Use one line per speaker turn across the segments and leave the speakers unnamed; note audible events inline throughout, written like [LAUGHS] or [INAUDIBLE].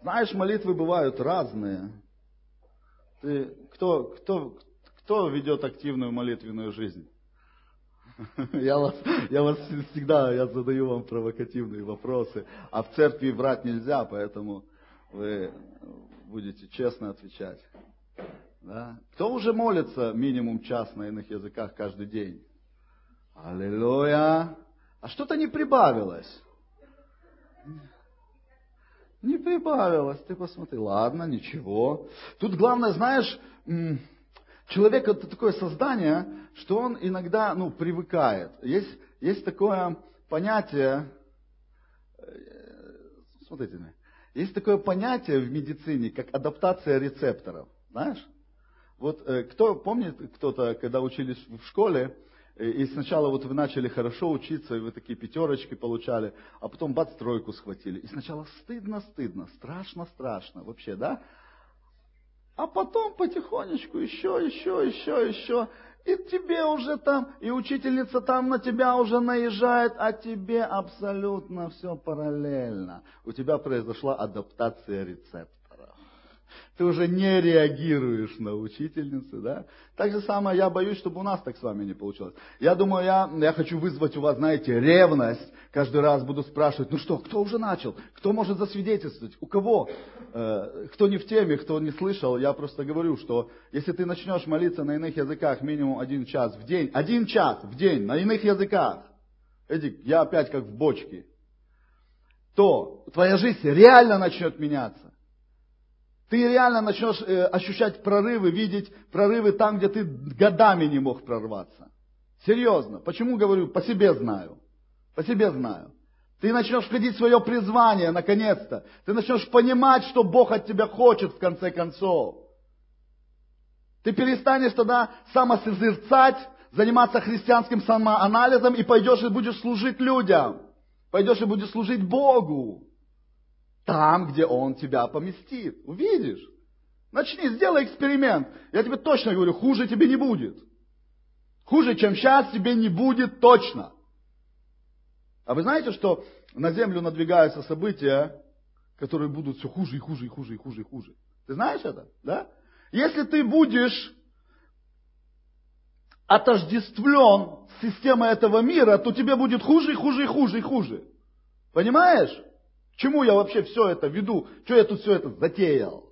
Знаешь, молитвы бывают разные. Ты, кто, кто, кто ведет активную молитвенную жизнь? [LAUGHS] Я вас, я вас всегда, я задаю вам провокативные вопросы, а в церкви врать нельзя, поэтому вы будете честно отвечать. Да? Кто уже молится минимум час на иных языках каждый день? Аллилуйя! А что-то не прибавилось. Не прибавилось. Ты посмотри. Ладно, ничего. Тут главное, знаешь, человек это такое создание, что он иногда ну, привыкает. Есть, есть такое понятие, э, смотрите, есть такое понятие в медицине, как адаптация рецепторов. Знаешь? Вот э, кто помнит кто-то, когда учились в школе, и сначала вот вы начали хорошо учиться, и вы такие пятерочки получали, а потом бац, тройку схватили. И сначала стыдно-стыдно, страшно-страшно вообще, да? А потом потихонечку еще, еще, еще, еще. И тебе уже там, и учительница там на тебя уже наезжает, а тебе абсолютно все параллельно. У тебя произошла адаптация рецепта ты уже не реагируешь на учительницу, да? Так же самое, я боюсь, чтобы у нас так с вами не получилось. Я думаю, я, я хочу вызвать у вас, знаете, ревность. Каждый раз буду спрашивать, ну что, кто уже начал? Кто может засвидетельствовать? У кого? Э, кто не в теме, кто не слышал, я просто говорю, что если ты начнешь молиться на иных языках минимум один час в день, один час в день на иных языках, Эдик, я опять как в бочке, то твоя жизнь реально начнет меняться. Ты реально начнешь э, ощущать прорывы, видеть прорывы там, где ты годами не мог прорваться. Серьезно. Почему говорю? По себе знаю. По себе знаю. Ты начнешь входить в свое призвание, наконец-то. Ты начнешь понимать, что Бог от тебя хочет, в конце концов. Ты перестанешь тогда самосозерцать, заниматься христианским самоанализом и пойдешь и будешь служить людям. Пойдешь и будешь служить Богу. Там, где Он тебя поместит. Увидишь. Начни, сделай эксперимент. Я тебе точно говорю, хуже тебе не будет. Хуже, чем сейчас, тебе не будет точно. А вы знаете, что на землю надвигаются события, которые будут все хуже и хуже и хуже и хуже и хуже. Ты знаешь это? Да? Если ты будешь отождествлен с системой этого мира, то тебе будет хуже и хуже и хуже и хуже. Понимаешь? Чему я вообще все это веду? Что я тут все это затеял?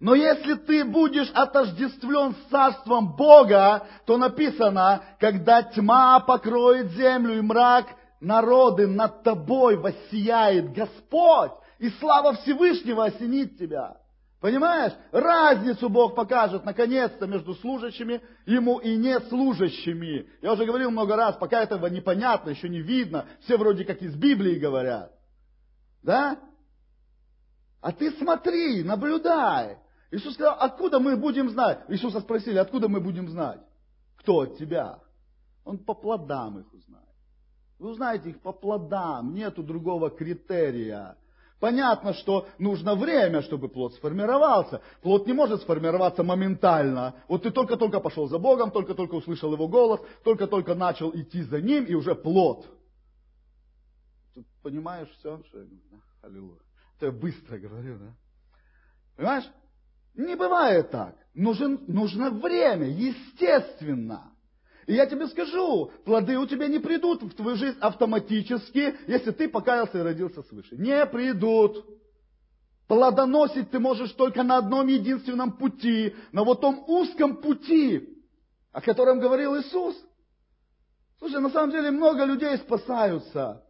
Но если ты будешь отождествлен с царством Бога, то написано, когда тьма покроет землю и мрак, народы над тобой воссияет Господь, и слава Всевышнего осенит тебя. Понимаешь? Разницу Бог покажет наконец-то между служащими Ему и неслужащими. Я уже говорил много раз, пока этого непонятно, еще не видно. Все вроде как из Библии говорят. Да? А ты смотри, наблюдай. Иисус сказал, откуда мы будем знать? Иисуса спросили, откуда мы будем знать? Кто от тебя? Он по плодам их узнает. Вы узнаете их по плодам, нету другого критерия. Понятно, что нужно время, чтобы плод сформировался. Плод не может сформироваться моментально. Вот ты только-только пошел за Богом, только-только услышал Его голос, только-только начал идти за Ним, и уже плод. Ты понимаешь все, что я говорю? Аллилуйя. Это я быстро говорю, да? Понимаешь? Не бывает так. Нужен, нужно время, естественно. И я тебе скажу, плоды у тебя не придут в твою жизнь автоматически, если ты покаялся и родился свыше. Не придут. Плодоносить ты можешь только на одном единственном пути, на вот том узком пути, о котором говорил Иисус. Слушай, на самом деле много людей спасаются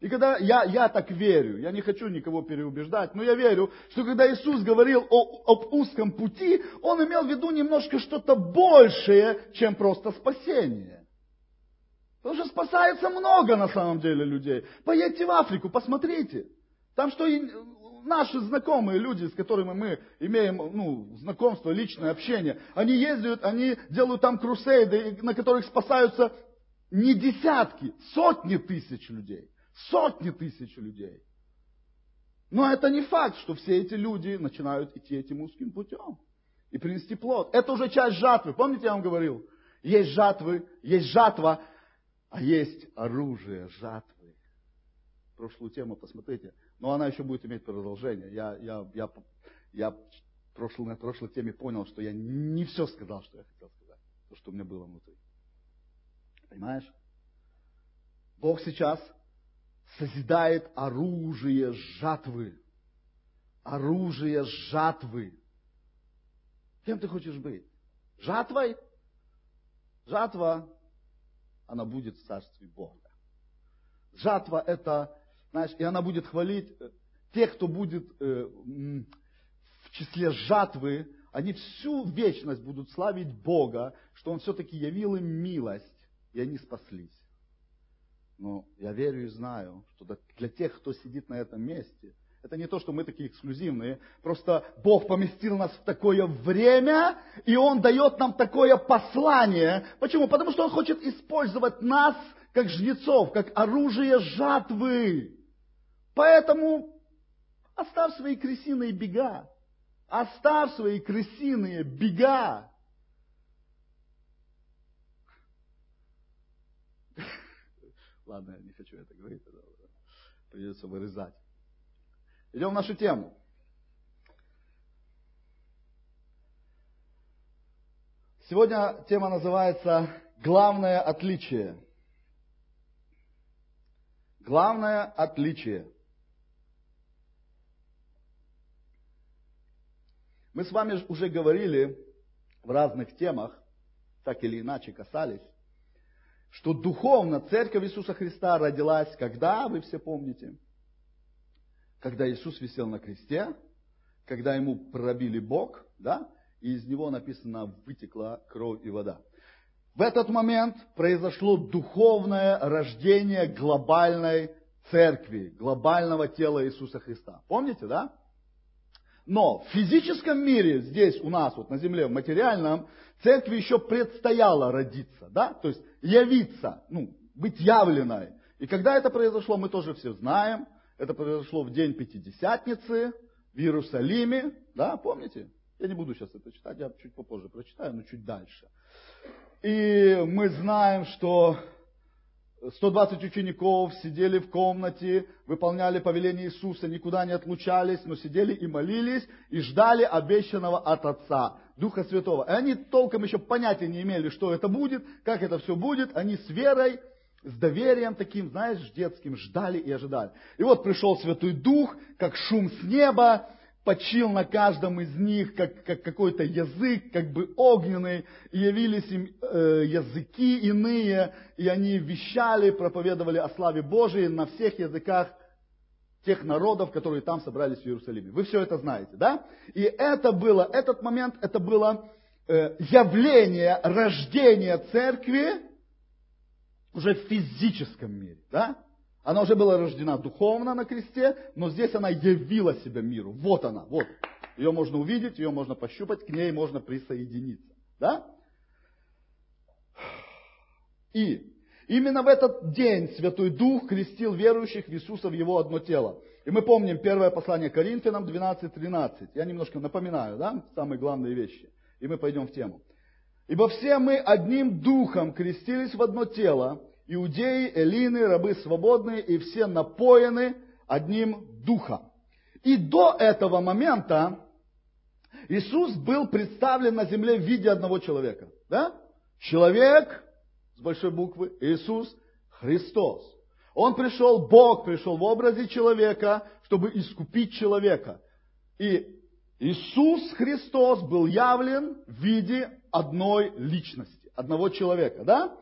и когда я, я так верю, я не хочу никого переубеждать, но я верю, что когда Иисус говорил о, об узком пути, Он имел в виду немножко что-то большее, чем просто спасение. Потому что спасается много на самом деле людей. Поедьте в Африку, посмотрите. Там что и наши знакомые люди, с которыми мы имеем ну, знакомство, личное общение, они ездят, они делают там крусейды, на которых спасаются не десятки, сотни тысяч людей. Сотни тысяч людей. Но это не факт, что все эти люди начинают идти этим узким путем и принести плод. Это уже часть жатвы. Помните, я вам говорил? Есть жатвы, есть жатва, а есть оружие жатвы. прошлую тему, посмотрите. Но она еще будет иметь продолжение. Я, я, я, я прошлой, на прошлой теме понял, что я не все сказал, что я хотел сказать. То, что у меня было внутри. Понимаешь? Бог сейчас созидает оружие жатвы. Оружие жатвы. Кем ты хочешь быть? Жатвой? Жатва, она будет в царстве Бога. Жатва это, знаешь, и она будет хвалить э, тех, кто будет э, в числе жатвы, они всю вечность будут славить Бога, что Он все-таки явил им милость, и они спаслись. Но я верю и знаю, что для тех, кто сидит на этом месте, это не то, что мы такие эксклюзивные. Просто Бог поместил нас в такое время, и Он дает нам такое послание. Почему? Потому что Он хочет использовать нас, как жнецов, как оружие жатвы. Поэтому оставь свои крысиные бега. Оставь свои крысиные бега. Ладно, я не хочу это говорить, придется вырезать. Идем в нашу тему. Сегодня тема называется «Главное отличие». Главное отличие. Мы с вами уже говорили в разных темах, так или иначе касались, что духовно Церковь Иисуса Христа родилась, когда, вы все помните, когда Иисус висел на кресте, когда ему пробили бок, да, и из него написано вытекла кровь и вода. В этот момент произошло духовное рождение глобальной церкви, глобального тела Иисуса Христа. Помните, да? Но в физическом мире, здесь у нас, вот на земле, в материальном, церкви еще предстояло родиться, да? То есть явиться, ну, быть явленной. И когда это произошло, мы тоже все знаем. Это произошло в день Пятидесятницы в Иерусалиме, да, помните? Я не буду сейчас это читать, я чуть попозже прочитаю, но чуть дальше. И мы знаем, что 120 учеников сидели в комнате, выполняли повеление Иисуса, никуда не отлучались, но сидели и молились, и ждали обещанного от Отца, Духа Святого. И они толком еще понятия не имели, что это будет, как это все будет. Они с верой, с доверием таким, знаешь, детским, ждали и ожидали. И вот пришел Святой Дух, как шум с неба, почил на каждом из них, как, как какой-то язык, как бы огненный, и явились им э, языки иные, и они вещали, проповедовали о славе Божией на всех языках тех народов, которые там собрались в Иерусалиме. Вы все это знаете, да? И это было, этот момент, это было э, явление рождения церкви уже в физическом мире, да? Она уже была рождена духовно на кресте, но здесь она явила себя миру. Вот она, вот. Ее можно увидеть, ее можно пощупать, к ней можно присоединиться. Да? И именно в этот день Святой Дух крестил верующих в Иисуса в Его одно тело. И мы помним первое послание Коринфянам 12.13. Я немножко напоминаю, да, самые главные вещи. И мы пойдем в тему. Ибо все мы одним духом крестились в одно тело, иудеи, эллины, рабы свободные, и все напоены одним духом. И до этого момента Иисус был представлен на земле в виде одного человека. Да? Человек с большой буквы, Иисус Христос. Он пришел, Бог пришел в образе человека, чтобы искупить человека. И Иисус Христос был явлен в виде одной личности, одного человека. Да?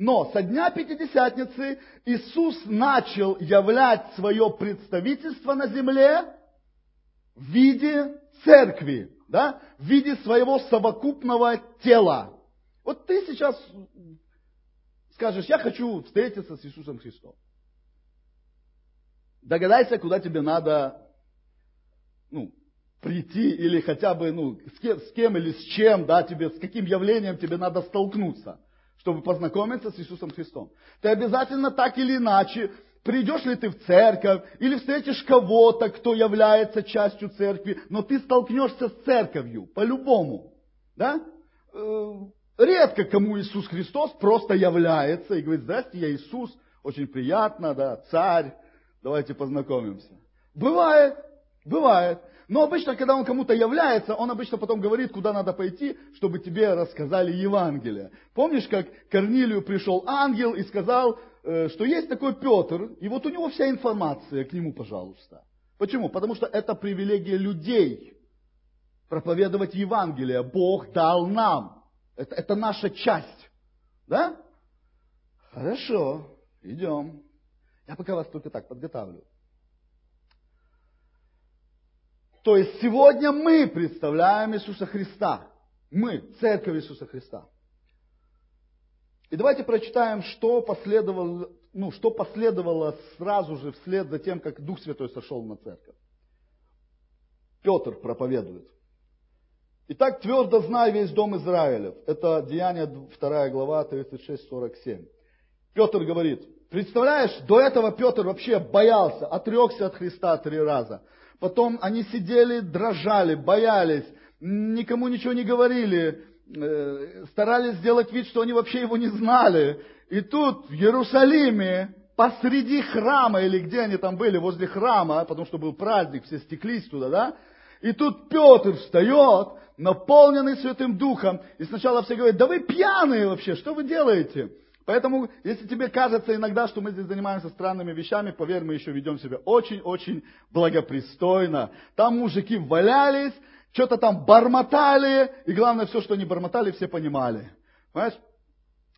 Но со дня Пятидесятницы Иисус начал являть свое представительство на земле в виде церкви, да? в виде своего совокупного тела. Вот ты сейчас скажешь, я хочу встретиться с Иисусом Христом. Догадайся, куда тебе надо ну, прийти или хотя бы ну, с, кем, с кем или с чем, да, тебе, с каким явлением тебе надо столкнуться чтобы познакомиться с Иисусом Христом. Ты обязательно так или иначе, придешь ли ты в церковь, или встретишь кого-то, кто является частью церкви, но ты столкнешься с церковью, по-любому. Да? Э, редко кому Иисус Христос просто является и говорит, здрасте, я Иисус, очень приятно, да, царь, давайте познакомимся. Бывает, бывает. Но обычно, когда он кому-то является, он обычно потом говорит, куда надо пойти, чтобы тебе рассказали Евангелие. Помнишь, как Корнилию пришел ангел и сказал, э, что есть такой Петр, и вот у него вся информация, к нему, пожалуйста. Почему? Потому что это привилегия людей проповедовать Евангелие. Бог дал нам. Это, это наша часть. Да? Хорошо, идем. Я пока вас только так подготавливаю. То есть сегодня мы представляем Иисуса Христа. Мы, Церковь Иисуса Христа. И давайте прочитаем, что последовало, ну, что последовало сразу же вслед за тем, как Дух Святой сошел на церковь. Петр проповедует. Итак, твердо знай весь дом Израилев. Это Деяние 2 глава 36-47. Петр говорит, представляешь, до этого Петр вообще боялся, отрекся от Христа три раза. Потом они сидели, дрожали, боялись, никому ничего не говорили, э, старались сделать вид, что они вообще его не знали. И тут в Иерусалиме, посреди храма, или где они там были, возле храма, потому что был праздник, все стеклись туда, да? И тут Петр встает, наполненный Святым Духом, и сначала все говорят, да вы пьяные вообще, что вы делаете? Поэтому, если тебе кажется иногда, что мы здесь занимаемся странными вещами, поверь, мы еще ведем себя очень-очень благопристойно. Там мужики валялись, что-то там бормотали, и главное, все, что они бормотали, все понимали. Понимаешь?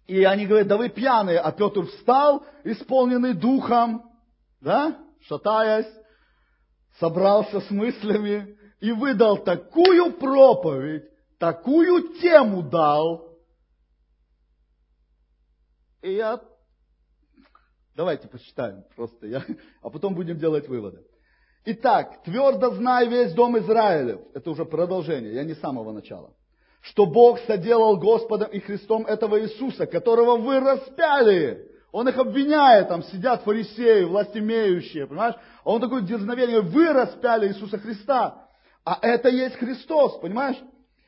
И они говорят, да вы пьяные, а Петр встал, исполненный духом, да, шатаясь, собрался с мыслями и выдал такую проповедь, такую тему дал, и я... Давайте посчитаем просто, я... а потом будем делать выводы. Итак, твердо знай весь дом Израилев, это уже продолжение, я не с самого начала, что Бог соделал Господом и Христом этого Иисуса, которого вы распяли. Он их обвиняет, там сидят фарисеи, властимеющие, понимаешь? А он такой дерзновение, вы распяли Иисуса Христа. А это есть Христос, понимаешь?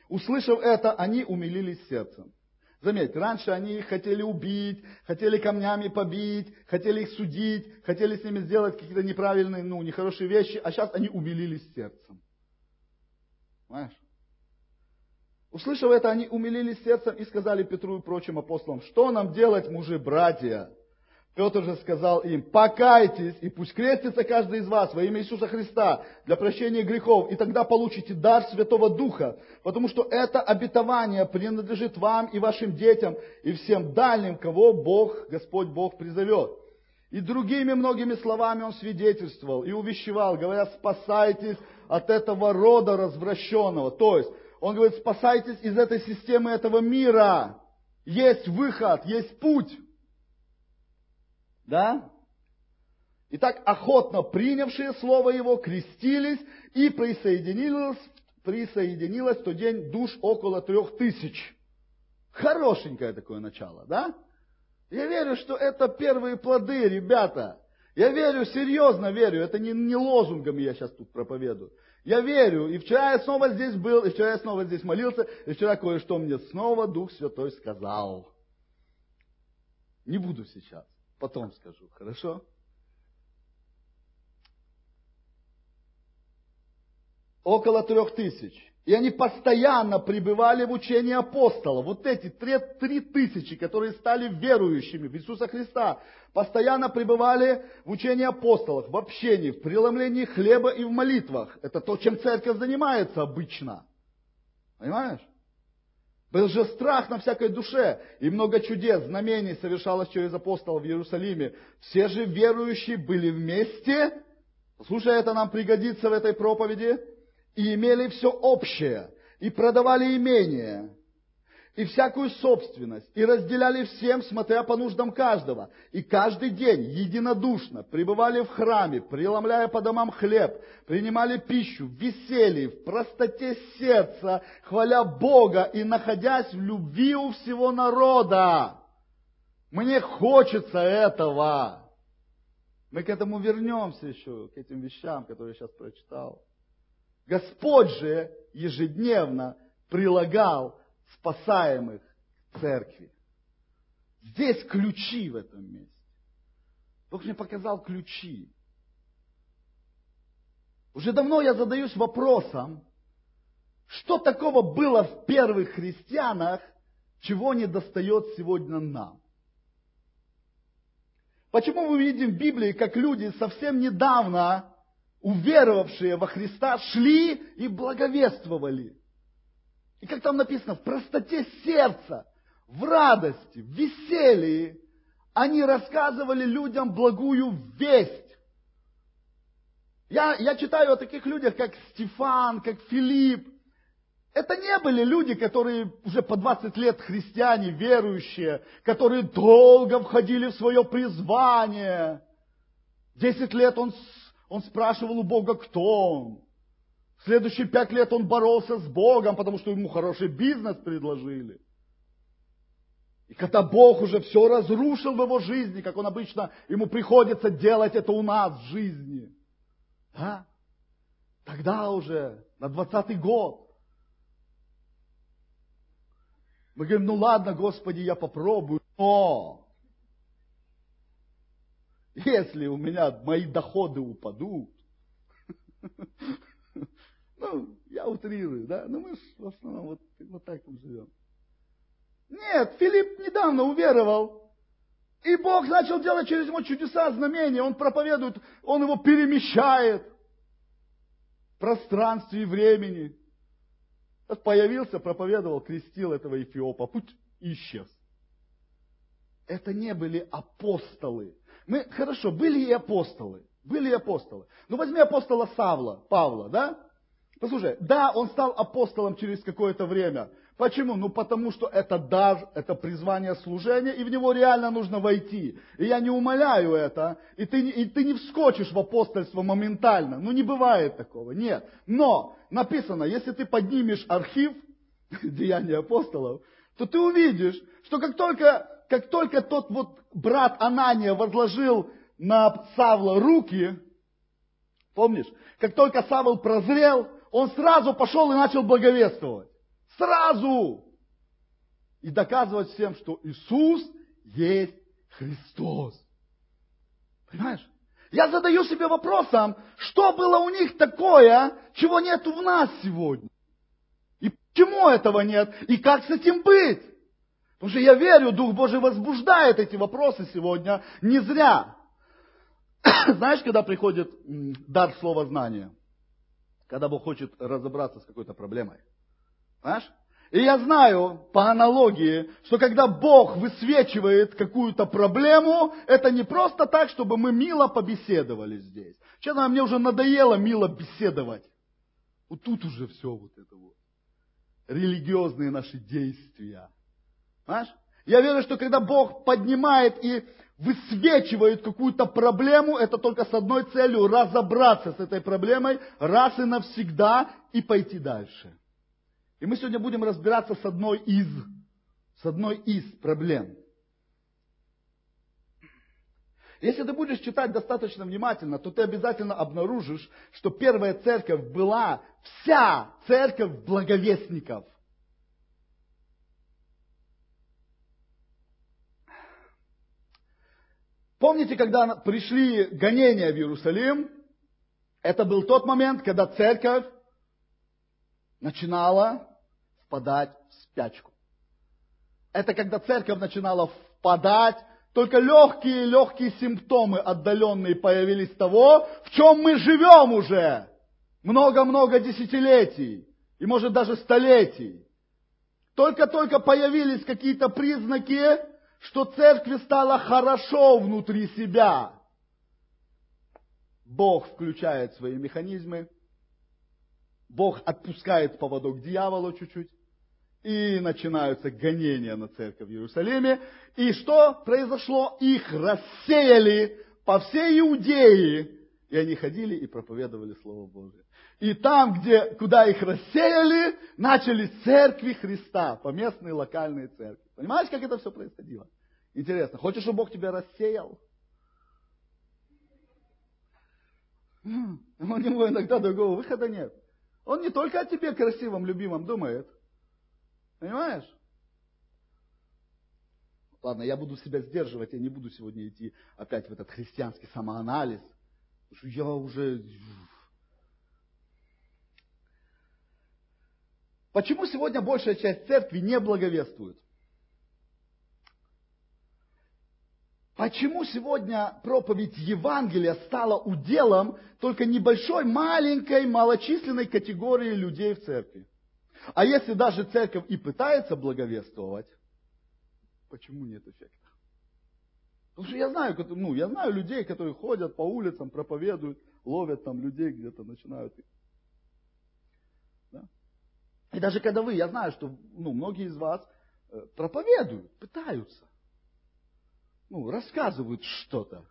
Услышав это, они умилились сердцем. Заметьте, раньше они их хотели убить, хотели камнями побить, хотели их судить, хотели с ними сделать какие-то неправильные, ну, нехорошие вещи, а сейчас они умилились сердцем. Понимаешь? Услышав это, они умилились сердцем и сказали Петру и прочим апостолам, что нам делать, мужи, братья? Петр же сказал им, покайтесь, и пусть крестится каждый из вас во имя Иисуса Христа для прощения грехов, и тогда получите дар Святого Духа, потому что это обетование принадлежит вам и вашим детям, и всем дальним, кого Бог, Господь Бог призовет. И другими многими словами он свидетельствовал и увещевал, говоря, спасайтесь от этого рода развращенного. То есть, он говорит, спасайтесь из этой системы этого мира. Есть выход, есть путь. Да? Итак, охотно принявшие слово его крестились и присоединилось, присоединилось в тот день душ около трех тысяч. Хорошенькое такое начало, да? Я верю, что это первые плоды, ребята. Я верю, серьезно верю, это не, не лозунгами я сейчас тут проповедую. Я верю, и вчера я снова здесь был, и вчера я снова здесь молился, и вчера кое-что мне снова Дух Святой сказал. Не буду сейчас. Потом скажу, хорошо? Около трех тысяч. И они постоянно пребывали в учении апостола. Вот эти три, три тысячи, которые стали верующими в Иисуса Христа, постоянно пребывали в учении апостолов, в общении, в преломлении хлеба и в молитвах. Это то, чем церковь занимается обычно. Понимаешь? Был же страх на всякой душе, и много чудес, знамений совершалось через апостолов в Иерусалиме. Все же верующие были вместе, слушай, это нам пригодится в этой проповеди, и имели все общее, и продавали имение, и всякую собственность, и разделяли всем, смотря по нуждам каждого. И каждый день единодушно пребывали в храме, преломляя по домам хлеб, принимали пищу в веселье, в простоте сердца, хваля Бога и находясь в любви у всего народа. Мне хочется этого. Мы к этому вернемся еще, к этим вещам, которые я сейчас прочитал. Господь же ежедневно прилагал спасаемых к церкви. Здесь ключи в этом месте. Бог мне показал ключи. Уже давно я задаюсь вопросом, что такого было в первых христианах, чего не достает сегодня нам? Почему мы видим в Библии, как люди совсем недавно, уверовавшие во Христа, шли и благовествовали? И как там написано, в простоте сердца, в радости, в веселье, они рассказывали людям благую весть. Я, я читаю о таких людях, как Стефан, как Филипп, это не были люди, которые уже по 20 лет христиане, верующие, которые долго входили в свое призвание. Десять лет он, он спрашивал у Бога, кто он. Следующие пять лет он боролся с Богом, потому что ему хороший бизнес предложили. И когда Бог уже все разрушил в его жизни, как он обычно, ему приходится делать это у нас в жизни. Да? Тогда уже, на двадцатый год, Мы говорим, ну ладно, Господи, я попробую, но если у меня мои доходы упадут, [LAUGHS] ну, я утрирую, да, но мы в основном вот, вот так вот живем. Нет, Филипп недавно уверовал, и Бог начал делать через него чудеса, знамения, он проповедует, он его перемещает в пространстве и времени. Появился, проповедовал, крестил этого Эфиопа, путь исчез. Это не были апостолы. Мы, хорошо, были и апостолы. Были и апостолы. Ну возьми апостола Савла, Павла, да? Послушай, да, он стал апостолом через какое-то время. Почему? Ну потому что это дар, это призвание служения, и в него реально нужно войти. И я не умоляю это, и ты, и ты не вскочишь в апостольство моментально. Ну не бывает такого, нет. Но написано, если ты поднимешь архив [LAUGHS] деяний апостолов, то ты увидишь, что как только, как только тот вот брат Анания возложил на Савла руки, помнишь, как только Савл прозрел, он сразу пошел и начал благовествовать. Сразу! И доказывать всем, что Иисус есть Христос. Понимаешь? Я задаю себе вопросом, что было у них такое, чего нет в нас сегодня? И почему этого нет? И как с этим быть? Потому что я верю, Дух Божий возбуждает эти вопросы сегодня не зря. [COUGHS] Знаешь, когда приходит дар слова знания? Когда Бог хочет разобраться с какой-то проблемой. Понимаешь? И я знаю по аналогии, что когда Бог высвечивает какую-то проблему, это не просто так, чтобы мы мило побеседовали здесь. Честно, мне уже надоело мило беседовать. Вот тут уже все вот это вот. Религиозные наши действия. Понимаешь? Я верю, что когда Бог поднимает и высвечивает какую-то проблему, это только с одной целью разобраться с этой проблемой раз и навсегда и пойти дальше. И мы сегодня будем разбираться с одной из, с одной из проблем. Если ты будешь читать достаточно внимательно, то ты обязательно обнаружишь, что первая церковь была вся церковь благовестников. Помните, когда пришли гонения в Иерусалим? Это был тот момент, когда церковь начинала впадать в спячку. Это когда церковь начинала впадать, только легкие-легкие симптомы отдаленные появились того, в чем мы живем уже много-много десятилетий и может даже столетий. Только-только появились какие-то признаки, что церкви стало хорошо внутри себя. Бог включает свои механизмы, Бог отпускает поводок дьяволу чуть-чуть, и начинаются гонения на церковь в Иерусалиме. И что произошло? Их рассеяли по всей Иудее, и они ходили и проповедовали Слово Божие. И там, где, куда их рассеяли, начались церкви Христа, поместные локальные церкви. Понимаешь, как это все происходило? Интересно. Хочешь, чтобы Бог тебя рассеял? У него иногда другого выхода нет. Он не только о тебе красивом, любимом думает. Понимаешь? Ладно, я буду себя сдерживать, я не буду сегодня идти опять в этот христианский самоанализ я уже... Почему сегодня большая часть церкви не благовествует? Почему сегодня проповедь Евангелия стала уделом только небольшой, маленькой, малочисленной категории людей в церкви? А если даже церковь и пытается благовествовать, почему нет эффекта? Потому что я знаю, ну, я знаю людей, которые ходят по улицам, проповедуют, ловят там людей где-то, начинают. Да? И даже когда вы, я знаю, что ну, многие из вас э, проповедуют, пытаются ну, рассказывают что-то.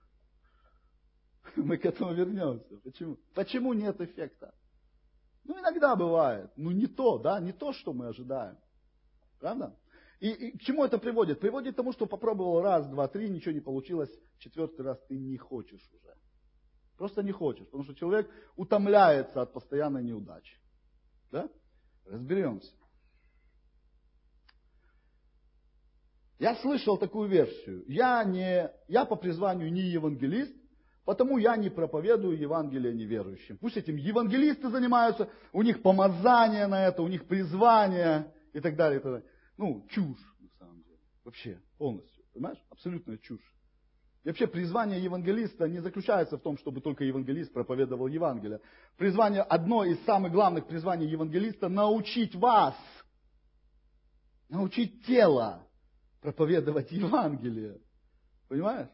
[LAUGHS] Мы к этому вернемся. Почему? Почему нет эффекта? Ну, иногда бывает. Ну, не то, да, не то, что мы ожидаем. Правда? И, и к чему это приводит? Приводит к тому, что попробовал раз, два, три, ничего не получилось, четвертый раз ты не хочешь уже. Просто не хочешь, потому что человек утомляется от постоянной неудачи. Да? Разберемся. Я слышал такую версию. Я, не, я по призванию не евангелист, потому я не проповедую Евангелие неверующим. Пусть этим евангелисты занимаются, у них помазание на это, у них призвание и так далее. И так далее. Ну, чушь, на самом деле. Вообще, полностью. Понимаешь? Абсолютная чушь. И вообще призвание евангелиста не заключается в том, чтобы только евангелист проповедовал Евангелие. Призвание, одно из самых главных призваний евангелиста – научить вас, научить тело проповедовать Евангелие. Понимаешь?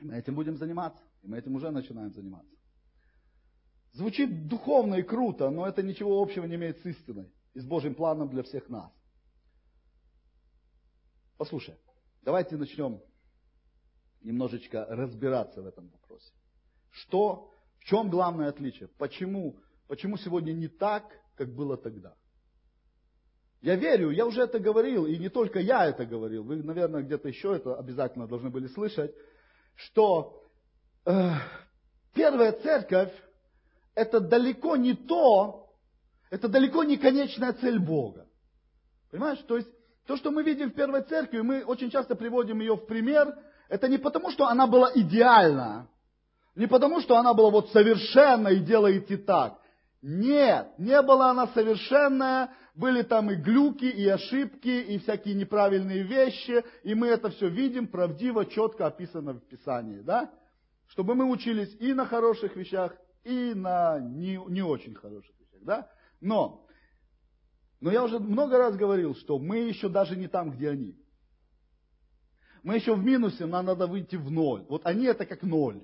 Мы этим будем заниматься. И мы этим уже начинаем заниматься. Звучит духовно и круто, но это ничего общего не имеет с истиной и с Божьим планом для всех нас. Послушай, давайте начнем немножечко разбираться в этом вопросе. Что, в чем главное отличие? Почему, почему сегодня не так, как было тогда? Я верю, я уже это говорил, и не только я это говорил, вы, наверное, где-то еще это обязательно должны были слышать, что э, первая церковь это далеко не то, это далеко не конечная цель Бога. Понимаешь? То есть то, что мы видим в первой церкви, мы очень часто приводим ее в пример, это не потому, что она была идеальна, не потому, что она была вот совершенна и делаете так. Нет, не была она совершенная, были там и глюки, и ошибки, и всякие неправильные вещи, и мы это все видим правдиво, четко описано в Писании, да? Чтобы мы учились и на хороших вещах, и на не, не очень хороших вещах, да? Но, но я уже много раз говорил, что мы еще даже не там, где они. Мы еще в минусе, нам надо выйти в ноль. Вот они это как ноль.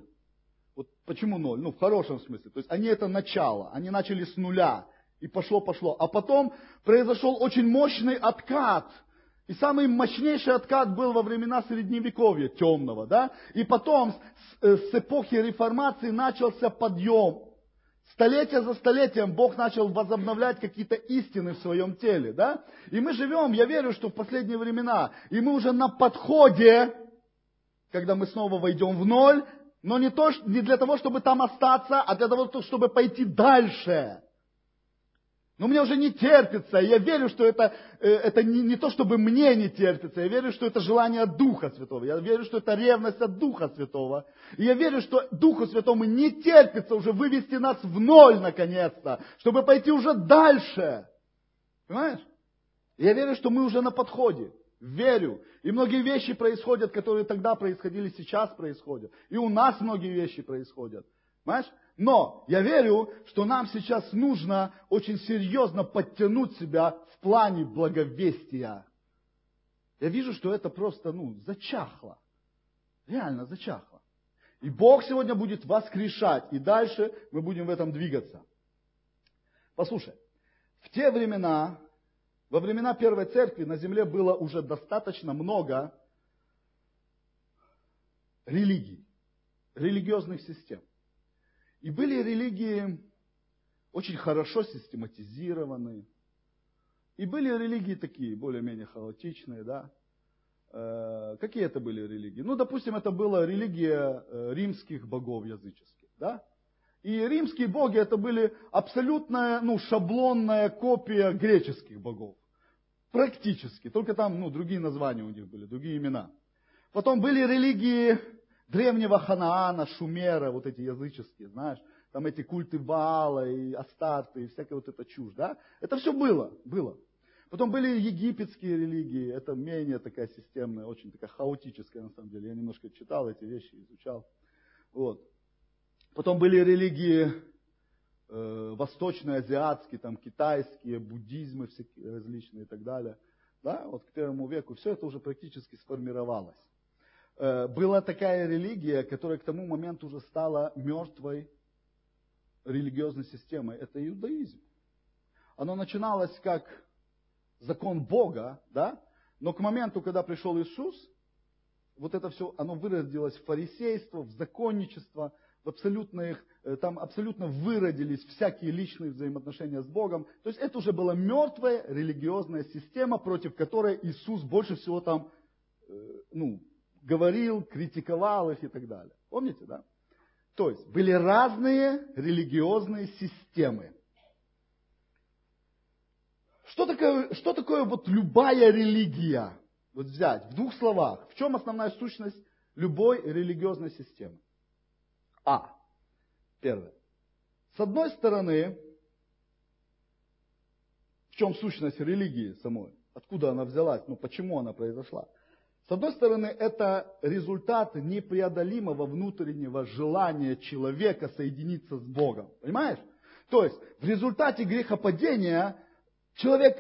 Вот почему ноль? Ну, в хорошем смысле. То есть они это начало, они начали с нуля. И пошло-пошло. А потом произошел очень мощный откат. И самый мощнейший откат был во времена Средневековья, темного, да? И потом с, э, с эпохи реформации начался подъем. Столетие за столетием Бог начал возобновлять какие-то истины в своем теле, да? И мы живем, я верю, что в последние времена, и мы уже на подходе, когда мы снова войдем в ноль, но не, то, не для того, чтобы там остаться, а для того, чтобы пойти дальше. Но мне уже не терпится. Я верю, что это, э, это не, не то, чтобы мне не терпится. Я верю, что это желание Духа Святого. Я верю, что это ревность от Духа Святого. И я верю, что Духу Святому не терпится уже вывести нас в ноль наконец-то, чтобы пойти уже дальше. Понимаешь? Я верю, что мы уже на подходе. Верю. И многие вещи происходят, которые тогда происходили, сейчас происходят. И у нас многие вещи происходят. Понимаешь? Но я верю, что нам сейчас нужно очень серьезно подтянуть себя в плане благовестия. Я вижу, что это просто, ну, зачахло. Реально зачахло. И Бог сегодня будет воскрешать. И дальше мы будем в этом двигаться. Послушай, в те времена, во времена Первой Церкви на земле было уже достаточно много религий, религиозных систем. И были религии очень хорошо систематизированные. И были религии такие, более-менее хаотичные, да. Э, какие это были религии? Ну, допустим, это была религия э, римских богов языческих, да. И римские боги это были абсолютная, ну, шаблонная копия греческих богов. Практически. Только там, ну, другие названия у них были, другие имена. Потом были религии древнего Ханаана, Шумера, вот эти языческие, знаешь, там эти культы Ваала и Астарты и всякая вот эта чушь, да? Это все было, было. Потом были египетские религии, это менее такая системная, очень такая хаотическая на самом деле. Я немножко читал эти вещи, изучал. Вот. Потом были религии э, восточные, азиатские, там китайские, буддизмы всякие различные и так далее. Да, вот к первому веку все это уже практически сформировалось. Э, была такая религия, которая к тому моменту уже стала мертвой религиозной системой. Это иудаизм. Оно начиналось как закон Бога, да? Но к моменту, когда пришел Иисус, вот это все, оно выродилось в фарисейство, в законничество, в абсолютных, э, там абсолютно выродились всякие личные взаимоотношения с Богом. То есть это уже была мертвая религиозная система, против которой Иисус больше всего там, э, ну, говорил, критиковал их и так далее. Помните, да? То есть были разные религиозные системы. Что такое, что такое вот любая религия? Вот взять в двух словах. В чем основная сущность любой религиозной системы? А. Первое. С одной стороны, в чем сущность религии самой? Откуда она взялась? Ну, почему она произошла? С одной стороны, это результат непреодолимого внутреннего желания человека соединиться с Богом. Понимаешь? То есть, в результате грехопадения человек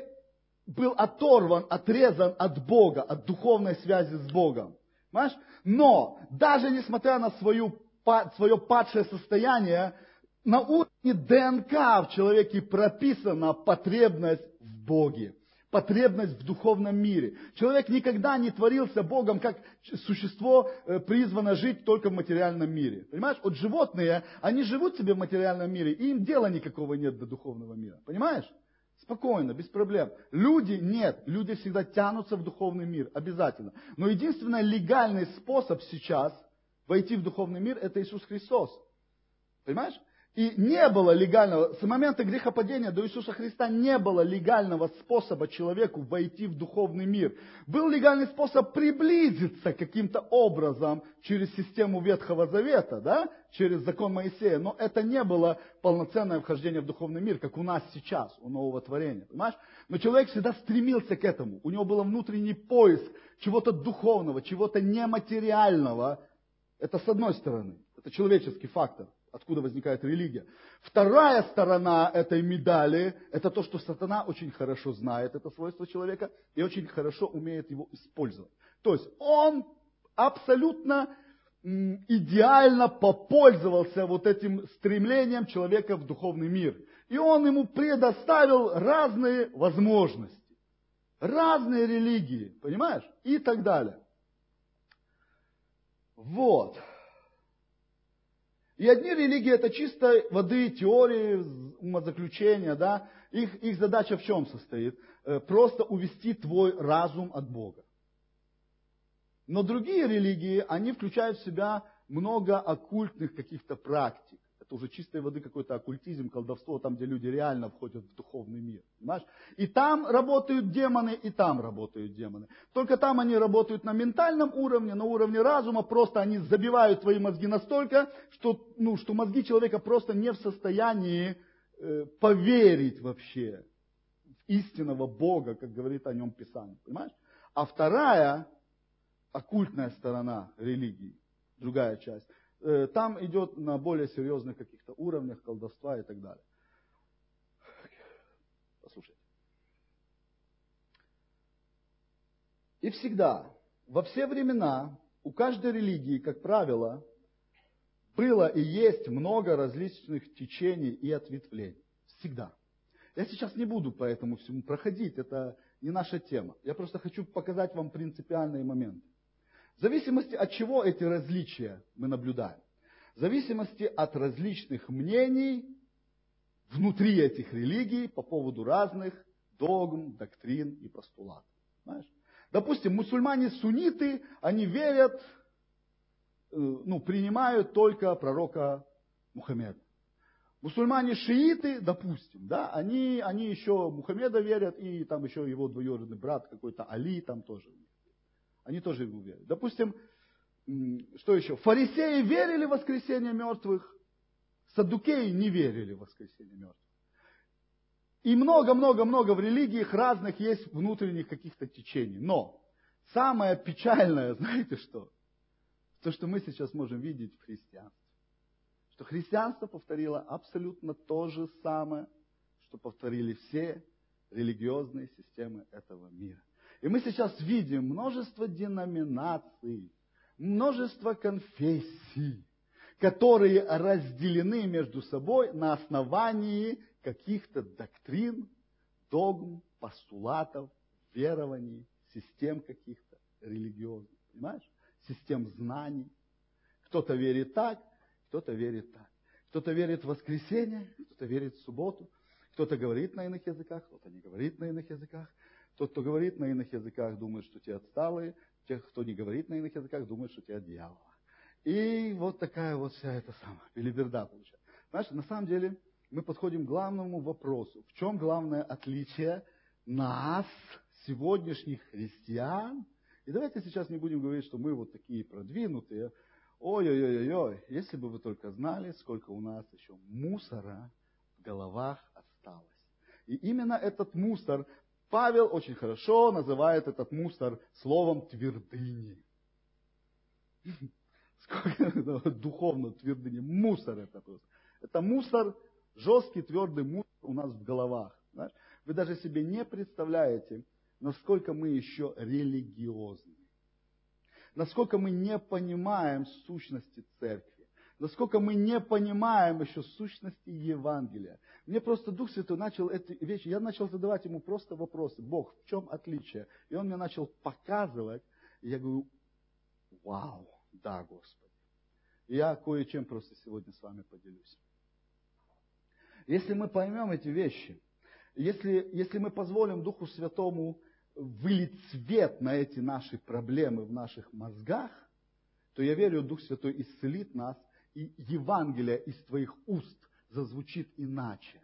был оторван, отрезан от Бога, от духовной связи с Богом. Понимаешь? Но, даже несмотря на свою, свое падшее состояние, на уровне ДНК в человеке прописана потребность в Боге потребность в духовном мире. Человек никогда не творился Богом, как существо э, призвано жить только в материальном мире. Понимаешь? Вот животные, они живут себе в материальном мире, и им дела никакого нет до духовного мира. Понимаешь? Спокойно, без проблем. Люди нет. Люди всегда тянутся в духовный мир. Обязательно. Но единственный легальный способ сейчас войти в духовный мир, это Иисус Христос. Понимаешь? И не было легального, с момента грехопадения до Иисуса Христа не было легального способа человеку войти в духовный мир. Был легальный способ приблизиться каким-то образом через систему Ветхого Завета, да? через закон Моисея, но это не было полноценное вхождение в духовный мир, как у нас сейчас, у нового творения, понимаешь? Но человек всегда стремился к этому, у него был внутренний поиск чего-то духовного, чего-то нематериального. Это с одной стороны, это человеческий фактор откуда возникает религия. Вторая сторона этой медали – это то, что сатана очень хорошо знает это свойство человека и очень хорошо умеет его использовать. То есть он абсолютно идеально попользовался вот этим стремлением человека в духовный мир. И он ему предоставил разные возможности, разные религии, понимаешь? И так далее. Вот. И одни религии это чисто воды, теории, умозаключения, да. Их, их задача в чем состоит? Э, просто увести твой разум от Бога. Но другие религии, они включают в себя много оккультных каких-то практик это уже чистой воды какой-то оккультизм, колдовство, там, где люди реально входят в духовный мир. Понимаешь? И там работают демоны, и там работают демоны. Только там они работают на ментальном уровне, на уровне разума, просто они забивают твои мозги настолько, что, ну, что мозги человека просто не в состоянии э, поверить вообще в истинного Бога, как говорит о нем Писание. Понимаешь? А вторая, оккультная сторона религии, другая часть – там идет на более серьезных каких-то уровнях колдовства и так далее. Послушайте. И всегда, во все времена, у каждой религии, как правило, было и есть много различных течений и ответвлений. Всегда. Я сейчас не буду по этому всему проходить, это не наша тема. Я просто хочу показать вам принципиальные моменты. В зависимости от чего эти различия мы наблюдаем? В зависимости от различных мнений внутри этих религий по поводу разных догм, доктрин и постулатов. Знаешь? Допустим, мусульмане-сунниты, они верят, э, ну, принимают только пророка Мухаммеда. Мусульмане-шииты, допустим, да, они, они еще Мухаммеда верят, и там еще его двоюродный брат какой-то Али там тоже. Они тоже ему верят. Допустим, что еще? Фарисеи верили в воскресение мертвых, саддукеи не верили в воскресение мертвых. И много-много-много в религиях разных есть внутренних каких-то течений. Но самое печальное, [LAUGHS] знаете что? То, что мы сейчас можем видеть в христианстве. Что христианство повторило абсолютно то же самое, что повторили все религиозные системы этого мира. И мы сейчас видим множество деноминаций, множество конфессий, которые разделены между собой на основании каких-то доктрин, догм, постулатов, верований, систем каких-то религиозных. Понимаешь? Систем знаний. Кто-то верит так, кто-то верит так. Кто-то верит в воскресенье, кто-то верит в субботу, кто-то говорит на иных языках, кто-то не говорит на иных языках. Тот, кто говорит на иных языках, думает, что те отсталые. Тех, кто не говорит на иных языках, думает, что те от дьявола. И вот такая вот вся эта самая билиберда получается. Знаешь, на самом деле мы подходим к главному вопросу. В чем главное отличие нас, сегодняшних христиан? И давайте сейчас не будем говорить, что мы вот такие продвинутые. Ой-ой-ой-ой, если бы вы только знали, сколько у нас еще мусора в головах осталось. И именно этот мусор, Павел очень хорошо называет этот мусор словом твердыни. [LAUGHS] Сколько духовно твердыни. Мусор это просто. Это мусор жесткий, твердый мусор у нас в головах. Вы даже себе не представляете, насколько мы еще религиозны. Насколько мы не понимаем сущности церкви. Насколько мы не понимаем еще сущности Евангелия. Мне просто Дух Святой начал эти вещи, я начал задавать ему просто вопросы. Бог, в чем отличие? И он мне начал показывать, и я говорю, вау, да, Господи. Я кое-чем просто сегодня с вами поделюсь. Если мы поймем эти вещи, если, если мы позволим Духу Святому вылить свет на эти наши проблемы в наших мозгах, то я верю, Дух Святой исцелит нас, и Евангелие из твоих уст зазвучит иначе.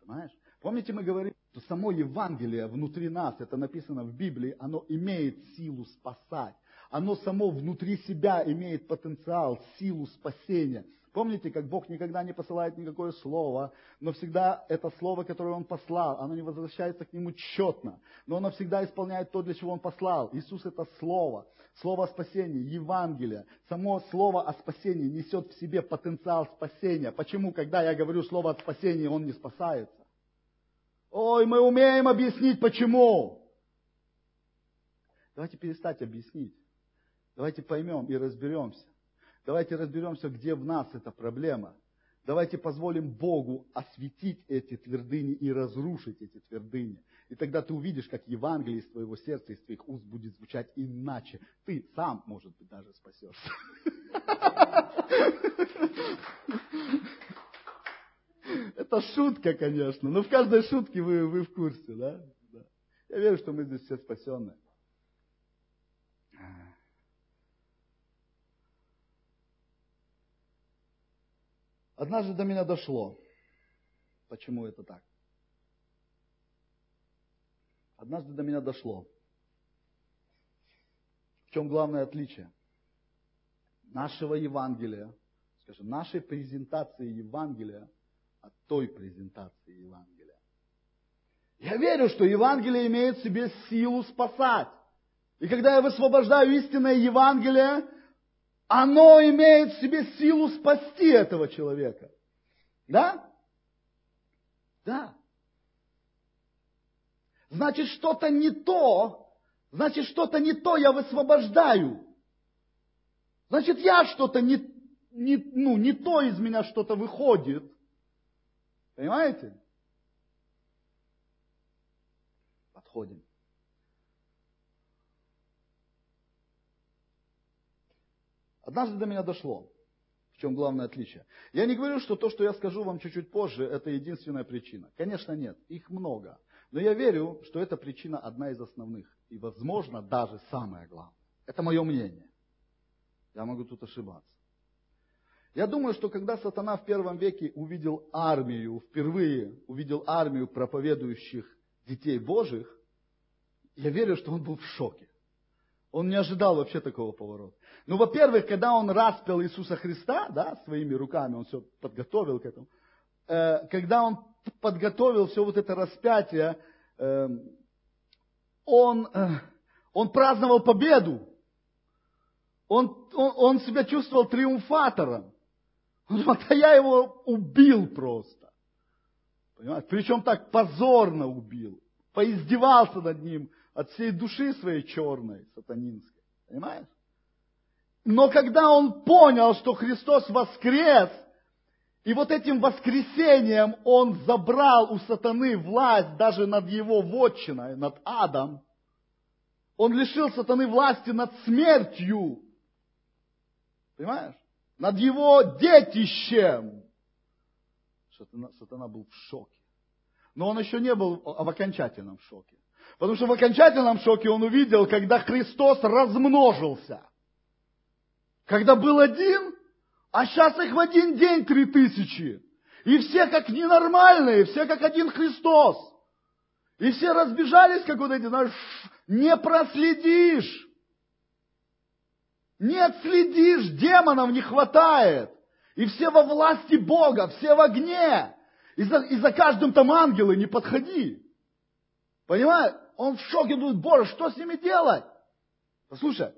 Понимаешь? Помните, мы говорили, что само Евангелие внутри нас, это написано в Библии, оно имеет силу спасать. Оно само внутри себя имеет потенциал, силу спасения. Помните, как Бог никогда не посылает никакое слово, но всегда это слово, которое Он послал, оно не возвращается к Нему четно, но оно всегда исполняет то, для чего Он послал. Иисус это слово, слово о спасении, Евангелие. Само слово о спасении несет в себе потенциал спасения. Почему, когда я говорю слово о спасении, он не спасается? Ой, мы умеем объяснить, почему. Давайте перестать объяснить. Давайте поймем и разберемся. Давайте разберемся, где в нас эта проблема. Давайте позволим Богу осветить эти твердыни и разрушить эти твердыни. И тогда ты увидишь, как Евангелие из твоего сердца, из твоих уст будет звучать иначе. Ты сам, может быть, даже спасешься. Это шутка, конечно. Но в каждой шутке вы, вы в курсе, да? Я верю, что мы здесь все спасенные. Однажды до меня дошло, почему это так. Однажды до меня дошло. В чем главное отличие нашего Евангелия, скажем, нашей презентации Евангелия от той презентации Евангелия. Я верю, что Евангелие имеет в себе силу спасать. И когда я высвобождаю истинное Евангелие, оно имеет в себе силу спасти этого человека. Да? Да. Значит, что-то не то, значит, что-то не то я высвобождаю. Значит, я что-то не, не, ну, не то из меня что-то выходит. Понимаете? Подходим. Однажды до меня дошло, в чем главное отличие. Я не говорю, что то, что я скажу вам чуть-чуть позже, это единственная причина. Конечно, нет, их много. Но я верю, что эта причина одна из основных. И, возможно, даже самая главная. Это мое мнение. Я могу тут ошибаться. Я думаю, что когда сатана в первом веке увидел армию, впервые увидел армию проповедующих детей Божьих, я верю, что он был в шоке. Он не ожидал вообще такого поворота. Ну, во-первых, когда он распял Иисуса Христа, да, своими руками, он все подготовил к этому, э, когда он подготовил все вот это распятие, э, он, э, он праздновал победу. Он, он, он себя чувствовал триумфатором. Он думал, а я его убил просто. Понимаете? Причем так позорно убил. Поиздевался над ним от всей души своей черной, сатанинской. Понимаешь? Но когда он понял, что Христос воскрес, и вот этим воскресением он забрал у сатаны власть даже над его вотчиной, над адом, он лишил сатаны власти над смертью. Понимаешь? Над его детищем. Сатана, сатана был в шоке. Но он еще не был в окончательном шоке. Потому что в окончательном шоке он увидел, когда Христос размножился. Когда был один, а сейчас их в один день три тысячи. И все как ненормальные, все как один Христос. И все разбежались, как вот эти, знаешь, не проследишь. Не отследишь, демонов не хватает. И все во власти Бога, все в огне. И за, и за каждым там ангелы не подходи. Понимаешь? Он в шоке, думает, Боже, что с ними делать? Послушай,